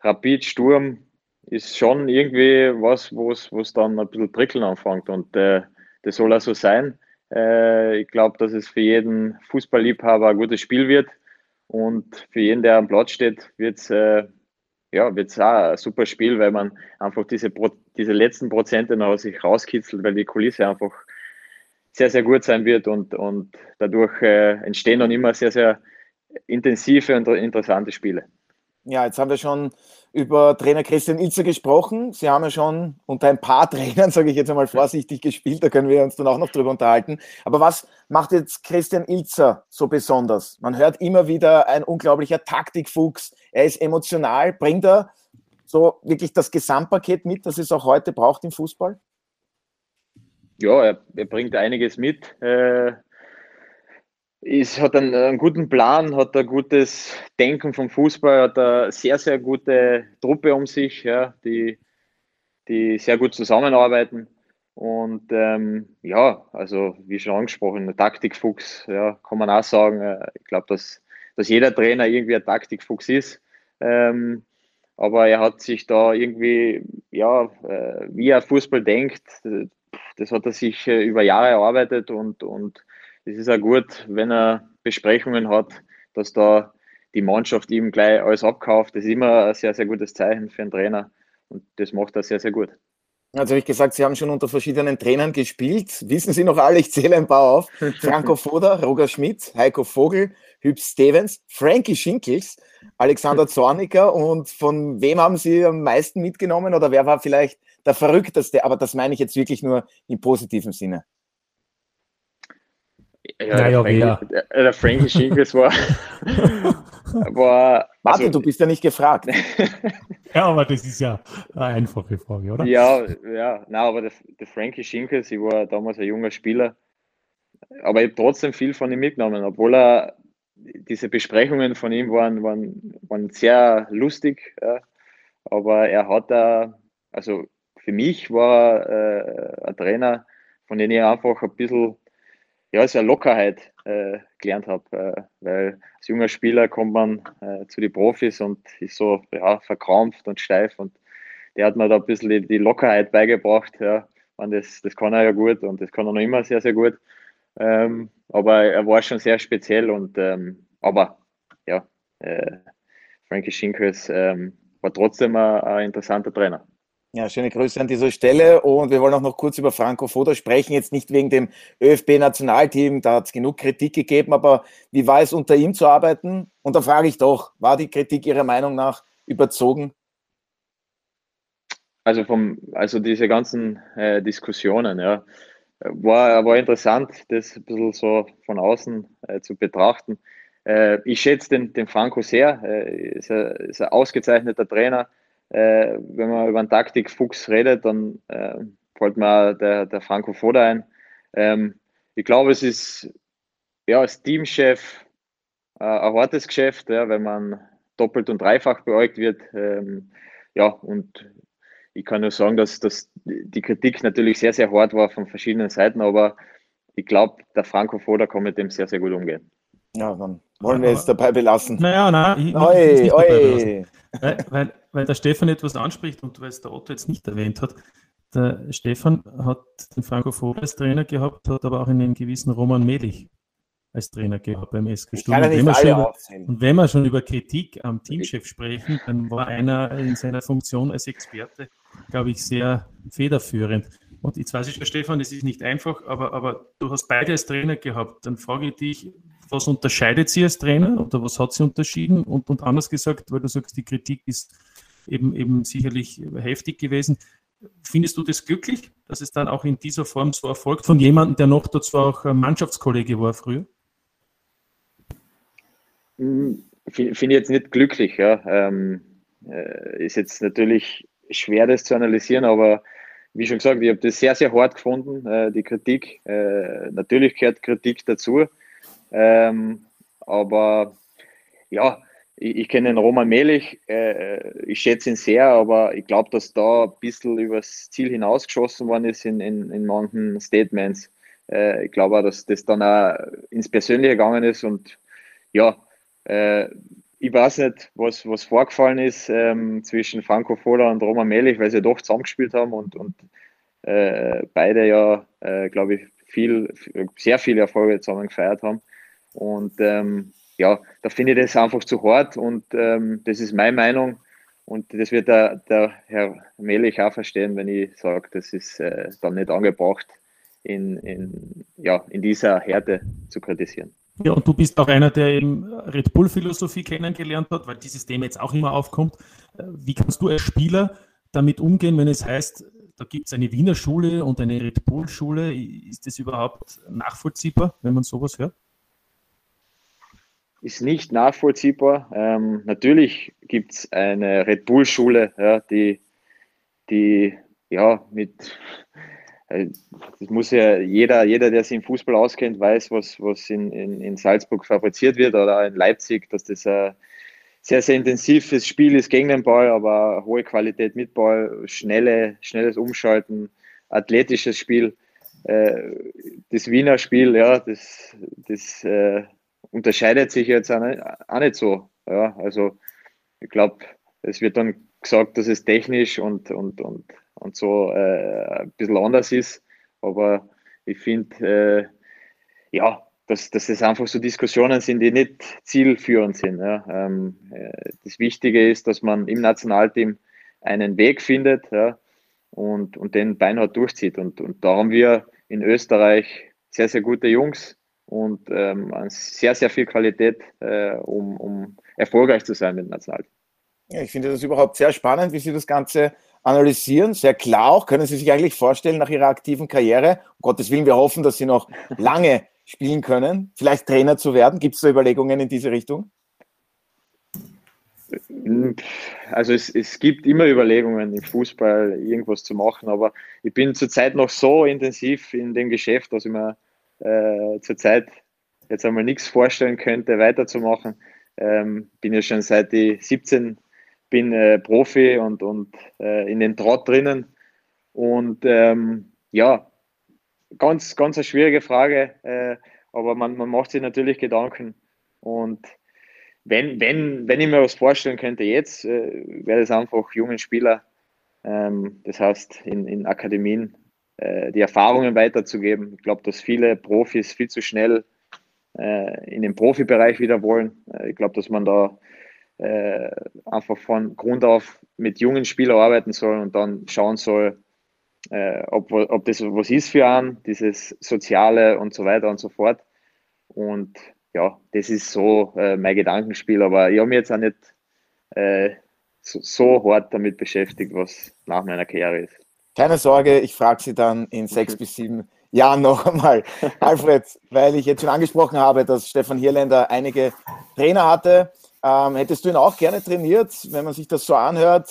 Speaker 3: Rapid, Sturm ist schon irgendwie was, wo es dann ein bisschen prickeln anfängt. Und äh, das soll auch so sein. Äh, ich glaube, dass es für jeden Fußballliebhaber ein gutes Spiel wird. Und für jeden, der am Platz steht, wird es äh, ja, auch ein super Spiel, weil man einfach diese, diese letzten Prozente noch aus sich rauskitzelt, weil die Kulisse einfach sehr, sehr gut sein wird und, und dadurch äh, entstehen dann immer sehr, sehr intensive und interessante Spiele.
Speaker 1: Ja, jetzt haben wir schon über Trainer Christian Ilzer gesprochen. Sie haben ja schon unter ein paar (laughs) Trainern, sage ich jetzt einmal vorsichtig, gespielt. Da können wir uns dann auch noch drüber unterhalten. Aber was macht jetzt Christian Ilzer so besonders? Man hört immer wieder ein unglaublicher Taktikfuchs. Er ist emotional. Bringt er so wirklich das Gesamtpaket mit, das es auch heute braucht im Fußball?
Speaker 3: Ja, er, er bringt einiges mit. Äh, ist, hat einen, einen, guten Plan, hat ein gutes Denken vom Fußball, hat eine sehr, sehr gute Truppe um sich, ja, die, die sehr gut zusammenarbeiten. Und ähm, ja, also wie schon angesprochen, ein Taktikfuchs, ja, kann man auch sagen. Äh, ich glaube, dass, dass jeder Trainer irgendwie ein Taktikfuchs ist. Ähm, aber er hat sich da irgendwie, ja, äh, wie er Fußball denkt, das hat er sich äh, über Jahre erarbeitet und, und es ist auch gut, wenn er Besprechungen hat, dass da die Mannschaft ihm gleich alles abkauft. Das ist immer ein sehr, sehr gutes Zeichen für einen Trainer und das macht er sehr, sehr gut.
Speaker 1: Also habe ich gesagt, Sie haben schon unter verschiedenen Trainern gespielt. Wissen Sie noch alle, ich zähle ein paar auf. (laughs) Franco Foda, Roger Schmidt, Heiko Vogel, Hüb Stevens, Frankie Schinkels, Alexander (laughs) Zorniger und von wem haben Sie am meisten mitgenommen oder wer war vielleicht der verrückteste? Aber das meine ich jetzt wirklich nur im positiven Sinne.
Speaker 3: Ja, naja, der, Frankie, der, der Frankie Schinkels war, (laughs)
Speaker 1: war. Warte, also, du bist ja nicht gefragt. (laughs)
Speaker 6: ja, aber das ist ja eine einfache Frage, oder?
Speaker 3: Ja, ja, nein, aber der, der Frankie Schinkels, ich war damals ein junger Spieler, aber ich habe trotzdem viel von ihm mitgenommen, obwohl er diese Besprechungen von ihm waren, waren, waren sehr lustig, ja. aber er hat da, also für mich war äh, ein Trainer, von dem ich einfach ein bisschen ja, ja Lockerheit äh, gelernt habe, äh, weil als junger Spieler kommt man äh, zu den Profis und ist so ja, verkrampft und steif und der hat mir da ein bisschen die, die Lockerheit beigebracht. Ja. Und das, das kann er ja gut und das kann er noch immer sehr, sehr gut. Ähm, aber er war schon sehr speziell und ähm, aber ja, äh, Frankie Schinkels ähm, war trotzdem ein, ein interessanter Trainer.
Speaker 1: Ja, schöne Grüße an dieser Stelle und wir wollen auch noch kurz über Franco Foda sprechen, jetzt nicht wegen dem ÖFB-Nationalteam, da hat es genug Kritik gegeben, aber wie war es unter ihm zu arbeiten? Und da frage ich doch, war die Kritik Ihrer Meinung nach überzogen?
Speaker 3: Also vom, also diese ganzen äh, Diskussionen, ja, war, war interessant, das ein bisschen so von außen äh, zu betrachten. Äh, ich schätze den, den Franco sehr, äh, ist, ein, ist ein ausgezeichneter Trainer äh, wenn man über einen Taktikfuchs redet, dann äh, fällt mir der, der Franco Foda ein. Ähm, ich glaube, es ist ja als Teamchef äh, ein hartes Geschäft, ja, wenn man doppelt und dreifach beäugt wird. Ähm, ja, und ich kann nur sagen, dass, dass die Kritik natürlich sehr, sehr hart war von verschiedenen Seiten, aber ich glaube, der Franco Foda kann mit dem sehr, sehr gut umgehen.
Speaker 1: Ja, dann wollen wir es dabei belassen.
Speaker 6: Naja, nein, oi, ich oi. Weil, weil, weil, der Stefan etwas anspricht und weil es der Otto jetzt nicht erwähnt hat. Der Stefan hat den Franco als Trainer gehabt, hat aber auch einen gewissen Roman Melich als Trainer gehabt beim SK Sturm. Und, und wenn wir schon über Kritik am Teamchef sprechen, dann war einer in seiner Funktion als Experte, glaube ich, sehr federführend. Und jetzt weiß ich, Stefan, das ist nicht einfach, aber, aber du hast beide als Trainer gehabt. Dann frage ich dich, was unterscheidet sie als Trainer oder was hat sie unterschieden? Und, und anders gesagt, weil du sagst, die Kritik ist eben, eben sicherlich heftig gewesen. Findest du das glücklich, dass es dann auch in dieser Form so erfolgt von jemandem, der noch dazu auch Mannschaftskollege war früher?
Speaker 3: Hm, finde ich jetzt nicht glücklich. Ja. Ähm, äh, ist jetzt natürlich schwer, das zu analysieren, aber wie schon gesagt, ich habe das sehr, sehr hart gefunden, äh, die Kritik. Äh, natürlich gehört Kritik dazu. Ähm, aber ja, ich, ich kenne den Roman Melich, äh, ich schätze ihn sehr, aber ich glaube, dass da ein bisschen übers Ziel hinausgeschossen worden ist in, in, in manchen Statements. Äh, ich glaube auch, dass das dann auch ins Persönliche gegangen ist und ja, äh, ich weiß nicht, was, was vorgefallen ist ähm, zwischen Franco Foda und Roman Melich, weil sie doch zusammengespielt haben und, und äh, beide ja, äh, glaube ich, viel, sehr viele Erfolge zusammen gefeiert haben. Und ähm, ja, da finde ich das einfach zu hart und ähm, das ist meine Meinung. Und das wird der, der Herr Melich auch verstehen, wenn ich sage, das ist äh, dann nicht angebracht, in, in, ja, in dieser Härte zu kritisieren.
Speaker 6: Ja, und du bist auch einer, der eben Red Bull-Philosophie kennengelernt hat, weil dieses Thema jetzt auch immer aufkommt. Äh, wie kannst du als Spieler damit umgehen, wenn es heißt, da gibt es eine Wiener Schule und eine Red Bull-Schule? Ist das überhaupt nachvollziehbar, wenn man sowas hört?
Speaker 3: Ist nicht nachvollziehbar. Ähm, natürlich gibt es eine Red Bull-Schule, ja, die, die ja mit äh, das muss ja jeder, jeder, der sich im Fußball auskennt, weiß, was, was in, in, in Salzburg fabriziert wird oder in Leipzig, dass das ein sehr, sehr intensives Spiel ist gegen den Ball, aber hohe Qualität mit Ball, schnelle, schnelles Umschalten, athletisches Spiel. Äh, das Wiener Spiel, ja, das, das äh, unterscheidet sich jetzt auch nicht, auch nicht so. Ja, also ich glaube, es wird dann gesagt, dass es technisch und, und, und, und so äh, ein bisschen anders ist. Aber ich finde, äh, ja, dass, dass es einfach so Diskussionen sind, die nicht zielführend sind. Ja. Ähm, äh, das Wichtige ist, dass man im Nationalteam einen Weg findet ja, und, und den beinhart durchzieht. Und, und da haben wir in Österreich sehr, sehr gute Jungs, und ähm, sehr, sehr viel Qualität, äh, um, um erfolgreich zu sein mit dem Nationalteam.
Speaker 1: Ja, ich finde das überhaupt sehr spannend, wie Sie das Ganze analysieren. Sehr klar auch. Können Sie sich eigentlich vorstellen, nach Ihrer aktiven Karriere, um Gottes Willen, wir hoffen, dass Sie noch (laughs) lange spielen können, vielleicht Trainer zu werden? Gibt es da Überlegungen in diese Richtung?
Speaker 3: Also es, es gibt immer Überlegungen im Fußball, irgendwas zu machen, aber ich bin zurzeit noch so intensiv in dem Geschäft, dass ich mir äh, zurzeit jetzt einmal nichts vorstellen könnte, weiterzumachen. Ähm, bin ja schon seit ich 17 bin äh, Profi und, und äh, in den Trott drinnen. Und ähm, ja, ganz, ganz eine schwierige Frage, äh, aber man, man macht sich natürlich Gedanken. Und wenn, wenn, wenn ich mir was vorstellen könnte jetzt, äh, wäre es einfach jungen Spieler, ähm, das heißt in, in Akademien, die Erfahrungen weiterzugeben. Ich glaube, dass viele Profis viel zu schnell äh, in den Profibereich wieder wollen. Äh, ich glaube, dass man da äh, einfach von Grund auf mit jungen Spielern arbeiten soll und dann schauen soll, äh, ob, ob das was ist für einen, dieses Soziale und so weiter und so fort. Und ja, das ist so äh, mein Gedankenspiel, aber ich habe mich jetzt auch nicht äh, so, so, hart damit beschäftigt, was nach meiner Karriere ist.
Speaker 1: Keine Sorge, ich frage Sie dann in sechs bis sieben Jahren noch einmal. (laughs) Alfred, weil ich jetzt schon angesprochen habe, dass Stefan Hierländer einige Trainer hatte. Ähm, hättest du ihn auch gerne trainiert, wenn man sich das so anhört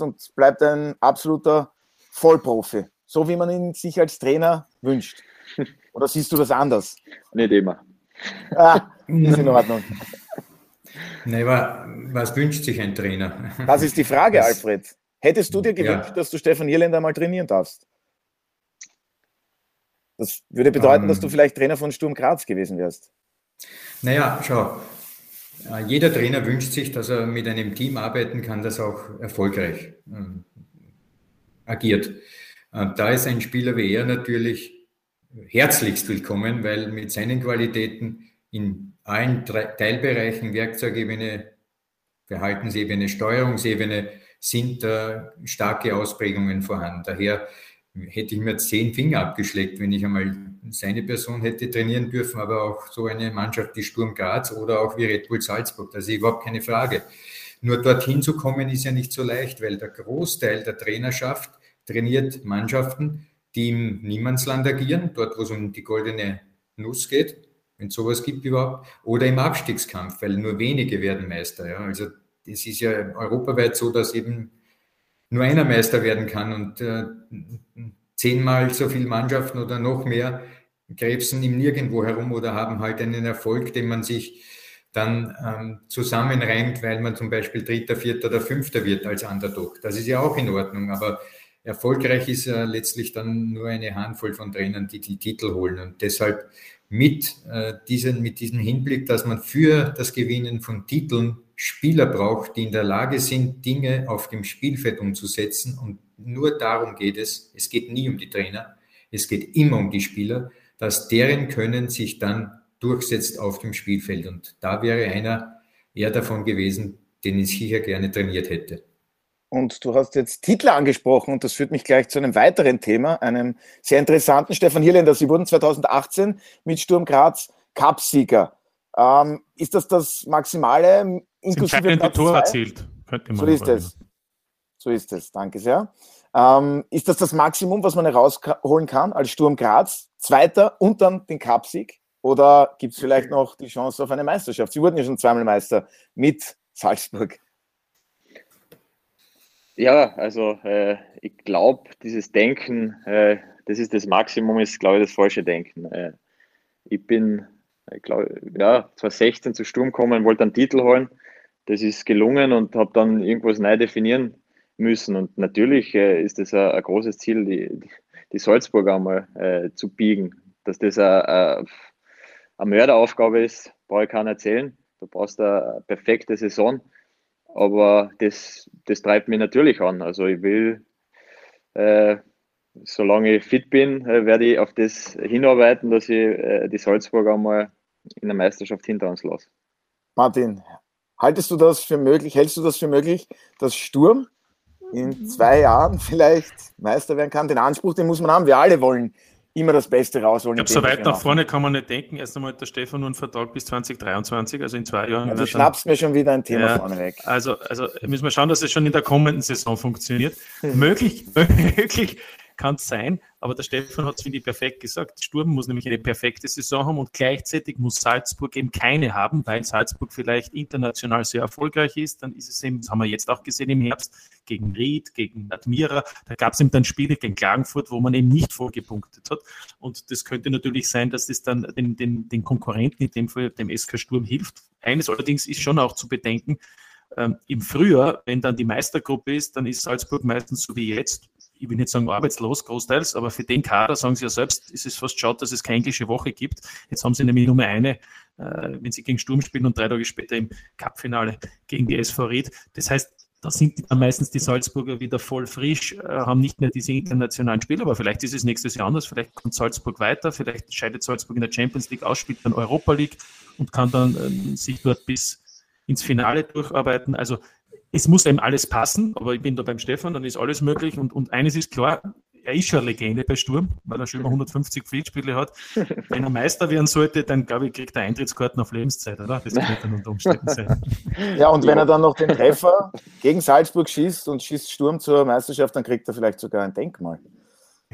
Speaker 1: und bleibt ein absoluter Vollprofi, so wie man ihn sich als Trainer wünscht? Oder siehst du das anders? (laughs)
Speaker 3: Nicht immer.
Speaker 1: Ah, ist in Ordnung. (laughs)
Speaker 4: Nein, aber was wünscht sich ein Trainer?
Speaker 1: Das ist die Frage, das, Alfred. Hättest du dir gewünscht, ja. dass du Stefan Hierländer mal trainieren darfst? Das würde bedeuten, um, dass du ähm. vielleicht Trainer von Sturm Graz gewesen wärst.
Speaker 4: Naja, schau, äh, jeder Trainer wünscht sich, dass er mit einem Team arbeiten kann, das auch erfolgreich äh, agiert. Äh, da ist ein Spieler wie er natürlich herzlichst willkommen, weil mit seinen Qualitäten in allen Teilbereichen, Werkzeugebene, Verhaltensebene, Steuerungsebene, sind da starke Ausprägungen vorhanden. Daher hätte ich mir zehn Finger abgeschleckt, wenn ich einmal seine Person hätte trainieren dürfen, aber auch so eine Mannschaft wie Sturm Graz oder auch wie Red Bull Salzburg. Das ist überhaupt keine Frage. Nur dorthin zu kommen ist ja nicht so leicht, weil der Großteil der Trainerschaft trainiert Mannschaften, die im Niemandsland agieren, dort wo es um die goldene Nuss geht, wenn es sowas gibt überhaupt, oder im Abstiegskampf, weil nur wenige werden Meister. Ja. Also es ist ja europaweit so, dass eben nur einer Meister werden kann und äh, zehnmal so viele Mannschaften oder noch mehr krebsen im Nirgendwo herum oder haben halt einen Erfolg, den man sich dann ähm, zusammenreimt, weil man zum Beispiel Dritter, Vierter oder Fünfter wird als Underdog. Das ist ja auch in Ordnung, aber erfolgreich ist ja letztlich dann nur eine Handvoll von Trainern, die die Titel holen. Und deshalb mit, äh, diesen, mit diesem Hinblick, dass man für das Gewinnen von Titeln Spieler braucht, die in der Lage sind, Dinge auf dem Spielfeld umzusetzen. Und nur darum geht es. Es geht nie um die Trainer. Es geht immer um die Spieler, dass deren Können sich dann durchsetzt auf dem Spielfeld. Und da wäre einer eher davon gewesen, den ich sicher gerne trainiert hätte.
Speaker 1: Und du hast jetzt Titel angesprochen und das führt mich gleich zu einem weiteren Thema, einem sehr interessanten. Stefan Hirländer, Sie wurden 2018 mit Sturm Graz Cupsieger. Ähm, ist das das Maximale
Speaker 6: inklusive Platz Tor erzielt?
Speaker 1: So ist es. So ist es. Danke sehr. Ähm, ist das das Maximum, was man herausholen kann als Sturm Graz? Zweiter und dann den Cupsieg? Oder gibt es vielleicht noch die Chance auf eine Meisterschaft? Sie wurden ja schon zweimal Meister mit Salzburg.
Speaker 3: Ja, also äh, ich glaube, dieses Denken, äh, das ist das Maximum, ist glaube ich das falsche Denken. Äh, ich bin, ich glaube, ja, 2016 zu Sturm gekommen, wollte einen Titel holen. Das ist gelungen und habe dann irgendwas neu definieren müssen. Und natürlich äh, ist das ein, großes Ziel, die, die Salzburg einmal äh, zu biegen. Dass das eine, eine Mörderaufgabe ist, brauche ich keinen erzählen. Du brauchst eine perfekte Saison aber das, das treibt mich natürlich an. Also ich will, äh, solange ich fit bin, äh, werde ich auf das hinarbeiten, dass ich äh, die Salzburg einmal in der Meisterschaft hinter uns lasse.
Speaker 1: Martin, haltest du das für möglich, hältst du das für möglich, dass Sturm in zwei Jahren vielleicht Meister werden kann? Den Anspruch, den muss man haben. Wir alle wollen immer das Beste rausholen.
Speaker 6: Ich glaube, so weit nach vorne kann man nicht denken. Erst einmal hat der Stefan nur einen Vertrag bis 2023, also in zwei Jahren.
Speaker 1: Also schnappst mir schon wieder ein Thema ja, vorne weg.
Speaker 6: Also, also müssen wir schauen, dass es schon in der kommenden Saison funktioniert. Hm. Möglich, (laughs) möglich kann es sein, aber der Stefan hat es, finde ich, perfekt gesagt. Sturm muss nämlich eine perfekte Saison haben und gleichzeitig muss Salzburg eben keine haben, weil Salzburg vielleicht international sehr erfolgreich ist. Dann ist es eben, das haben wir jetzt auch gesehen im Herbst, gegen Ried, gegen Admira. Da gab es eben dann Spiele gegen Klagenfurt, wo man eben nicht vorgepunktet hat. Und das könnte natürlich sein, dass das dann den, den, den Konkurrenten, in dem Fall dem SK Sturm, hilft. Eines allerdings ist schon auch zu bedenken, ähm, im Frühjahr, wenn dann die Meistergruppe ist, dann ist Salzburg meistens so wie jetzt ich will nicht sagen arbeitslos großteils, aber für den Kader, sagen sie ja selbst, ist es fast schade, dass es keine englische Woche gibt. Jetzt haben sie nämlich nur eine, äh, wenn sie gegen Sturm spielen und drei Tage später im Cupfinale gegen die SV Ried. Das heißt, da sind dann meistens die Salzburger wieder voll frisch, äh, haben nicht mehr diese internationalen Spiele, aber vielleicht ist es nächstes Jahr anders, vielleicht kommt Salzburg weiter, vielleicht scheidet Salzburg in der Champions League aus, spielt dann Europa League und kann dann ähm, sich dort bis ins Finale durcharbeiten. Also es muss eben alles passen, aber ich bin da beim Stefan, dann ist alles möglich und, und eines ist klar, er ist schon eine Legende bei Sturm, weil er schon über 150 Pflichtspiele hat. Wenn er Meister werden sollte, dann glaube ich, kriegt er Eintrittskarten auf Lebenszeit, oder? Das könnte dann unter Umständen sein. (laughs)
Speaker 1: Ja, und wenn er dann noch den Treffer gegen Salzburg schießt und schießt Sturm zur Meisterschaft, dann kriegt er vielleicht sogar ein Denkmal.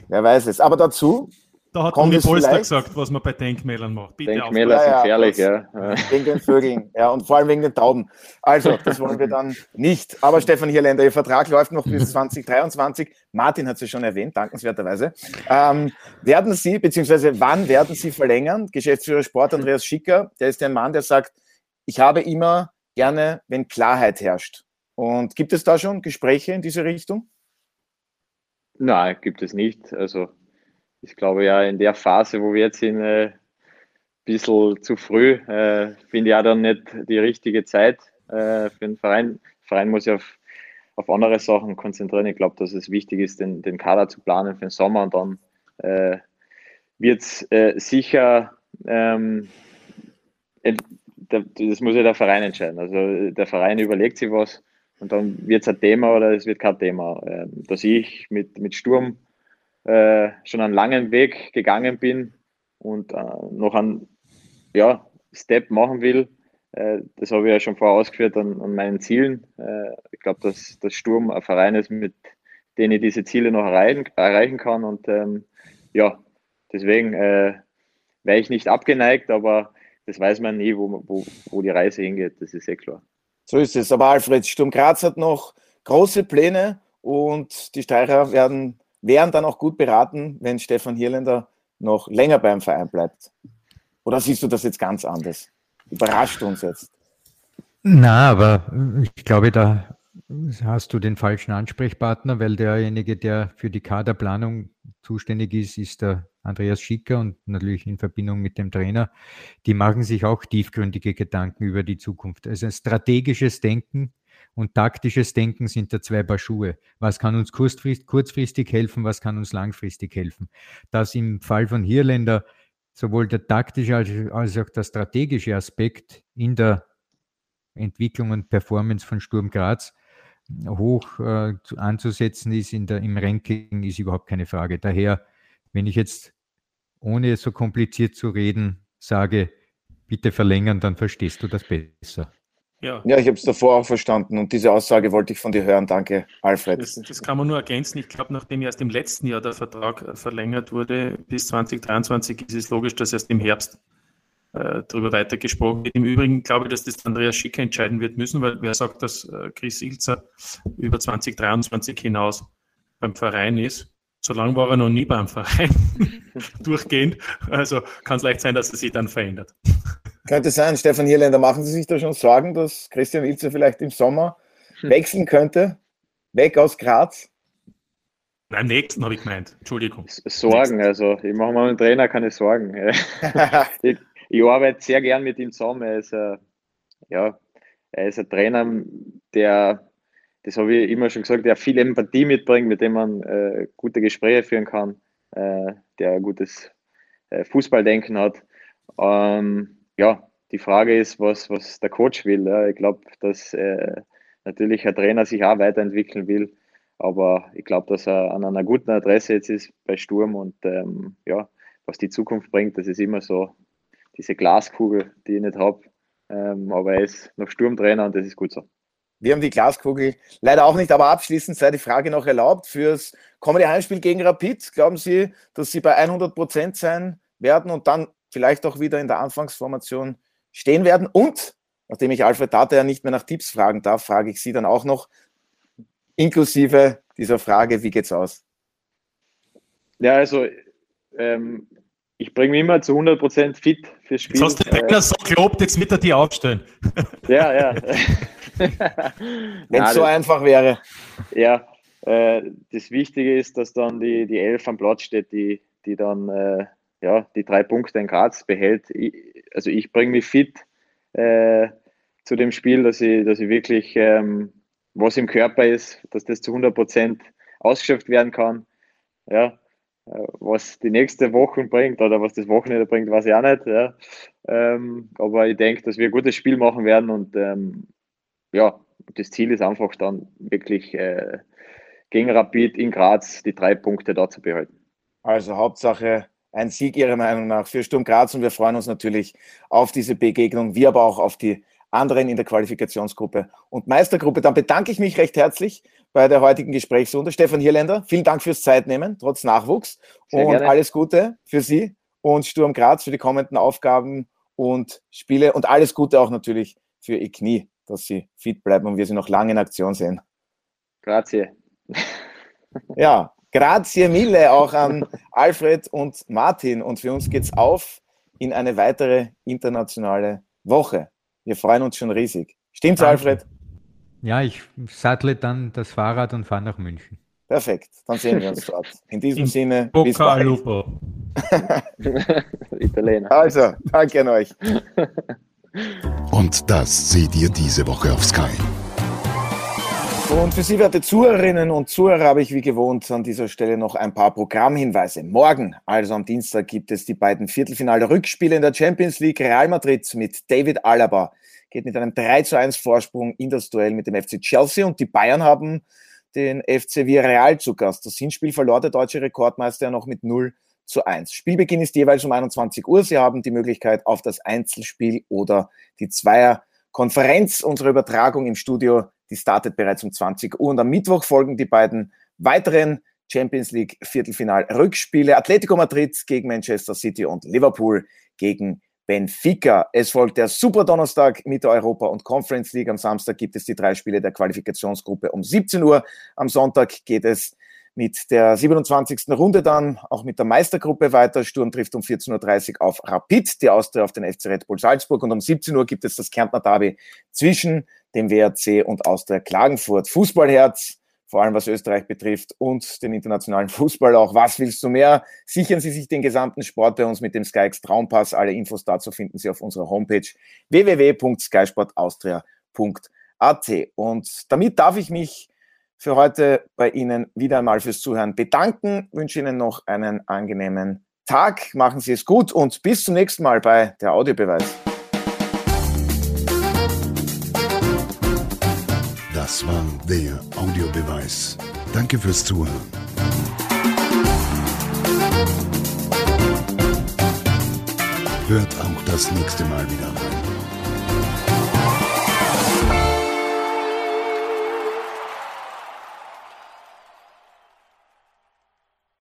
Speaker 1: Wer weiß es. Aber dazu
Speaker 6: da hat Uli Polster gesagt, was man bei Denkmälern macht.
Speaker 3: Bitte Denkmäler sind gefährlich, ja, ja.
Speaker 1: Wegen den Vögeln, ja, und vor allem wegen den Tauben. Also, das wollen wir dann nicht. Aber Stefan Hierländer, Ihr Vertrag läuft noch bis (laughs) 2023. Martin hat es ja schon erwähnt, dankenswerterweise. Ähm, werden Sie, beziehungsweise wann werden Sie verlängern? Geschäftsführer Sport Andreas Schicker, der ist ein Mann, der sagt, ich habe immer gerne, wenn Klarheit herrscht. Und gibt es da schon Gespräche in diese Richtung?
Speaker 3: Nein, gibt es nicht. Also ich glaube ja, in der Phase, wo wir jetzt sind, ein äh, bisschen zu früh, äh, finde ich auch dann nicht die richtige Zeit äh, für den Verein. Der Verein muss ja auf, auf andere Sachen konzentrieren. Ich glaube, dass es wichtig ist, den, den Kader zu planen für den Sommer und dann äh, wird es äh, sicher, ähm, das muss ja der Verein entscheiden. Also der Verein überlegt sich was und dann wird es ein Thema oder es wird kein Thema. Ähm, dass ich mit, mit Sturm äh, schon einen langen Weg gegangen bin und äh, noch einen ja, Step machen will. Äh, das habe ich ja schon vorher ausgeführt an, an meinen Zielen. Äh, ich glaube, dass das Sturm ein Verein ist, mit dem ich diese Ziele noch erreichen, erreichen kann. Und ähm, ja, deswegen äh, wäre ich nicht abgeneigt, aber das weiß man nie, wo, wo, wo die Reise hingeht. Das ist eh klar.
Speaker 1: So ist es. Aber Alfred, Sturm Graz hat noch große Pläne und die Steirer werden wären dann auch gut beraten, wenn Stefan Hierländer noch länger beim Verein bleibt. Oder siehst du das jetzt ganz anders? Überrascht uns jetzt.
Speaker 4: Na, aber ich glaube, da hast du den falschen Ansprechpartner, weil derjenige, der für die Kaderplanung zuständig ist, ist der Andreas Schicker und natürlich in Verbindung mit dem Trainer. Die machen sich auch tiefgründige Gedanken über die Zukunft. Also ein strategisches Denken und taktisches Denken sind da zwei Paar Schuhe. Was kann uns kurzfristig helfen, was kann uns langfristig helfen? Dass im Fall von Hirländer sowohl der taktische als auch der strategische Aspekt in der Entwicklung und Performance von Sturm Graz hoch äh, anzusetzen ist in der, im Ranking, ist überhaupt keine Frage. Daher, wenn ich jetzt ohne so kompliziert zu reden sage, bitte verlängern, dann verstehst du das besser.
Speaker 1: Ja, ja ich habe es davor auch verstanden und diese Aussage wollte ich von dir hören. Danke, Alfred.
Speaker 6: Das, das kann man nur ergänzen. Ich glaube, nachdem erst im letzten Jahr der Vertrag äh, verlängert wurde bis 2023, ist es logisch, dass erst im Herbst äh, darüber weitergesprochen wird. Im Übrigen glaube ich, dass das Andreas Schicker entscheiden wird müssen, weil wer sagt, dass äh, Chris Ilzer über 2023 hinaus beim Verein ist. So lange war er noch nie beim Verein (laughs) durchgehend. Also kann es leicht sein, dass er sich dann verändert.
Speaker 1: Könnte sein, Stefan Hierländer, machen Sie sich da schon Sorgen, dass Christian Ilze vielleicht im Sommer hm. wechseln könnte? Weg aus Graz?
Speaker 6: Beim nächsten habe ich gemeint. Entschuldigung.
Speaker 3: Sorgen, also ich mache mal dem Trainer keine Sorgen. (laughs) ich, ich, arbeite sehr gern mit ihm zusammen. Er ist, ein, ja, er ist ein Trainer, der, das habe ich immer schon gesagt, der viel Empathie mitbringt, mit dem man äh, gute Gespräche führen kann, äh, der ein gutes äh, Fußballdenken hat. Ähm, ja, die Frage ist, was, was der Coach will. Ja. Ich glaube, dass äh, natürlich ein Trainer sich auch weiterentwickeln will, aber ich glaube, dass er an einer guten Adresse jetzt ist bei Sturm und ähm, ja, was die Zukunft bringt, das ist immer so diese Glaskugel, die ich nicht habe. Ähm, aber er ist noch Sturmtrainer und das ist gut so.
Speaker 1: Wir haben die Glaskugel leider auch nicht, aber abschließend sei die Frage noch erlaubt. Fürs kommende Heimspiel gegen Rapid, glauben Sie, dass Sie bei 100 Prozent sein werden und dann vielleicht auch wieder in der Anfangsformation stehen werden. Und nachdem ich Alfred Data ja nicht mehr nach Tipps fragen darf, frage ich Sie dann auch noch inklusive dieser Frage, wie geht's aus?
Speaker 3: Ja, also ähm, ich bringe mich immer zu 100% fit fürs Spiel.
Speaker 6: Jetzt hast du Trainer äh, so gelobt, jetzt mit er die aufstellen. (laughs)
Speaker 3: Ja, ja. (laughs)
Speaker 1: Wenn es so einfach wäre.
Speaker 3: Ja, äh, das Wichtige ist, dass dann die, die Elf am Platz steht, die, die dann äh, ja, die drei Punkte in Graz behält. Ich, also ich bringe mich fit äh, zu dem Spiel, dass ich, dass ich wirklich, ähm, was im Körper ist, dass das zu 100 Prozent ausgeschöpft werden kann. Ja, was die nächste Woche bringt oder was das Wochenende bringt, weiß ich auch nicht. Ja. Ähm, aber ich denke, dass wir ein gutes Spiel machen werden und ähm, ja, das Ziel ist einfach dann wirklich äh, gegen Rapid in Graz die drei Punkte da zu behalten.
Speaker 1: Also Hauptsache ein Sieg Ihrer Meinung nach für Sturm Graz und wir freuen uns natürlich auf diese Begegnung, wie aber auch auf die anderen in der Qualifikationsgruppe und Meistergruppe. Dann bedanke ich mich recht herzlich bei der heutigen Gesprächsrunde. Stefan Hierländer, vielen Dank fürs Zeitnehmen, trotz Nachwuchs Sehr und gerne. alles Gute für Sie und Sturm Graz für die kommenden Aufgaben und Spiele und alles Gute auch natürlich für Ihr Knie, dass Sie fit bleiben und wir Sie noch lange in Aktion sehen.
Speaker 3: Grazie. (laughs)
Speaker 1: Ja, grazie mille auch an Alfred und Martin. Und für uns geht's auf in eine weitere internationale Woche. Wir freuen uns schon riesig. Stimmt's, Danke. Alfred?
Speaker 4: Ja, ich sattle dann das Fahrrad und fahre nach München.
Speaker 1: Perfekt, dann sehen wir uns (laughs) dort. In diesem In Sinne,
Speaker 6: bis bald. Lupo. (laughs)
Speaker 1: Italiener. Also, danke an euch. (laughs)
Speaker 2: Und das seht ihr diese Woche auf Sky.
Speaker 1: Und für Sie, werte Zuhörerinnen und Zuhörer, habe ich wie gewohnt an dieser Stelle noch ein paar Programmhinweise. Morgen, also am Dienstag, gibt es die beiden Viertelfinale-Rückspiele in der Champions League. Real Madrid mit David Alaba geht mit einem 3 zu 1 Vorsprung in das Duell mit dem FC Chelsea und die Bayern haben den FC Villarreal zu Gast. Das Hinspiel verlor der deutsche Rekordmeister noch mit 0 zu 1. Spielbeginn ist jeweils um 21 Uhr. Sie haben die Möglichkeit auf das Einzelspiel oder die Zweierkonferenz. Unsere Übertragung im Studio die startet bereits um 20 Uhr und am Mittwoch folgen die beiden weiteren Champions League Viertelfinal-Rückspiele. Atletico Madrid gegen Manchester City und Liverpool gegen Benfica. Es folgt der Super Donnerstag mit der Europa- und Conference League. Am Samstag gibt es die drei Spiele der Qualifikationsgruppe um 17 Uhr. Am Sonntag geht es mit der 27. Runde dann auch mit der Meistergruppe weiter. Sturm trifft um 14.30 Uhr auf Rapid, die Austria auf den FC Red Bull Salzburg und um 17 Uhr gibt es das Kärntner Derby zwischen dem WRC und Austria Klagenfurt. Fußballherz, vor allem was Österreich betrifft und den internationalen Fußball auch. Was willst du mehr? Sichern Sie sich den gesamten Sport bei uns mit dem SkyX Traumpass. Alle Infos dazu finden Sie auf unserer Homepage www.skysportaustria.at. Und damit darf ich mich für heute bei Ihnen wieder einmal fürs Zuhören bedanken. Wünsche Ihnen noch einen angenehmen Tag. Machen Sie es gut und bis zum nächsten Mal bei der Audiobeweis.
Speaker 2: Das war der Audiobeweis. Danke fürs Zuhören. Hört auch das nächste Mal wieder rein.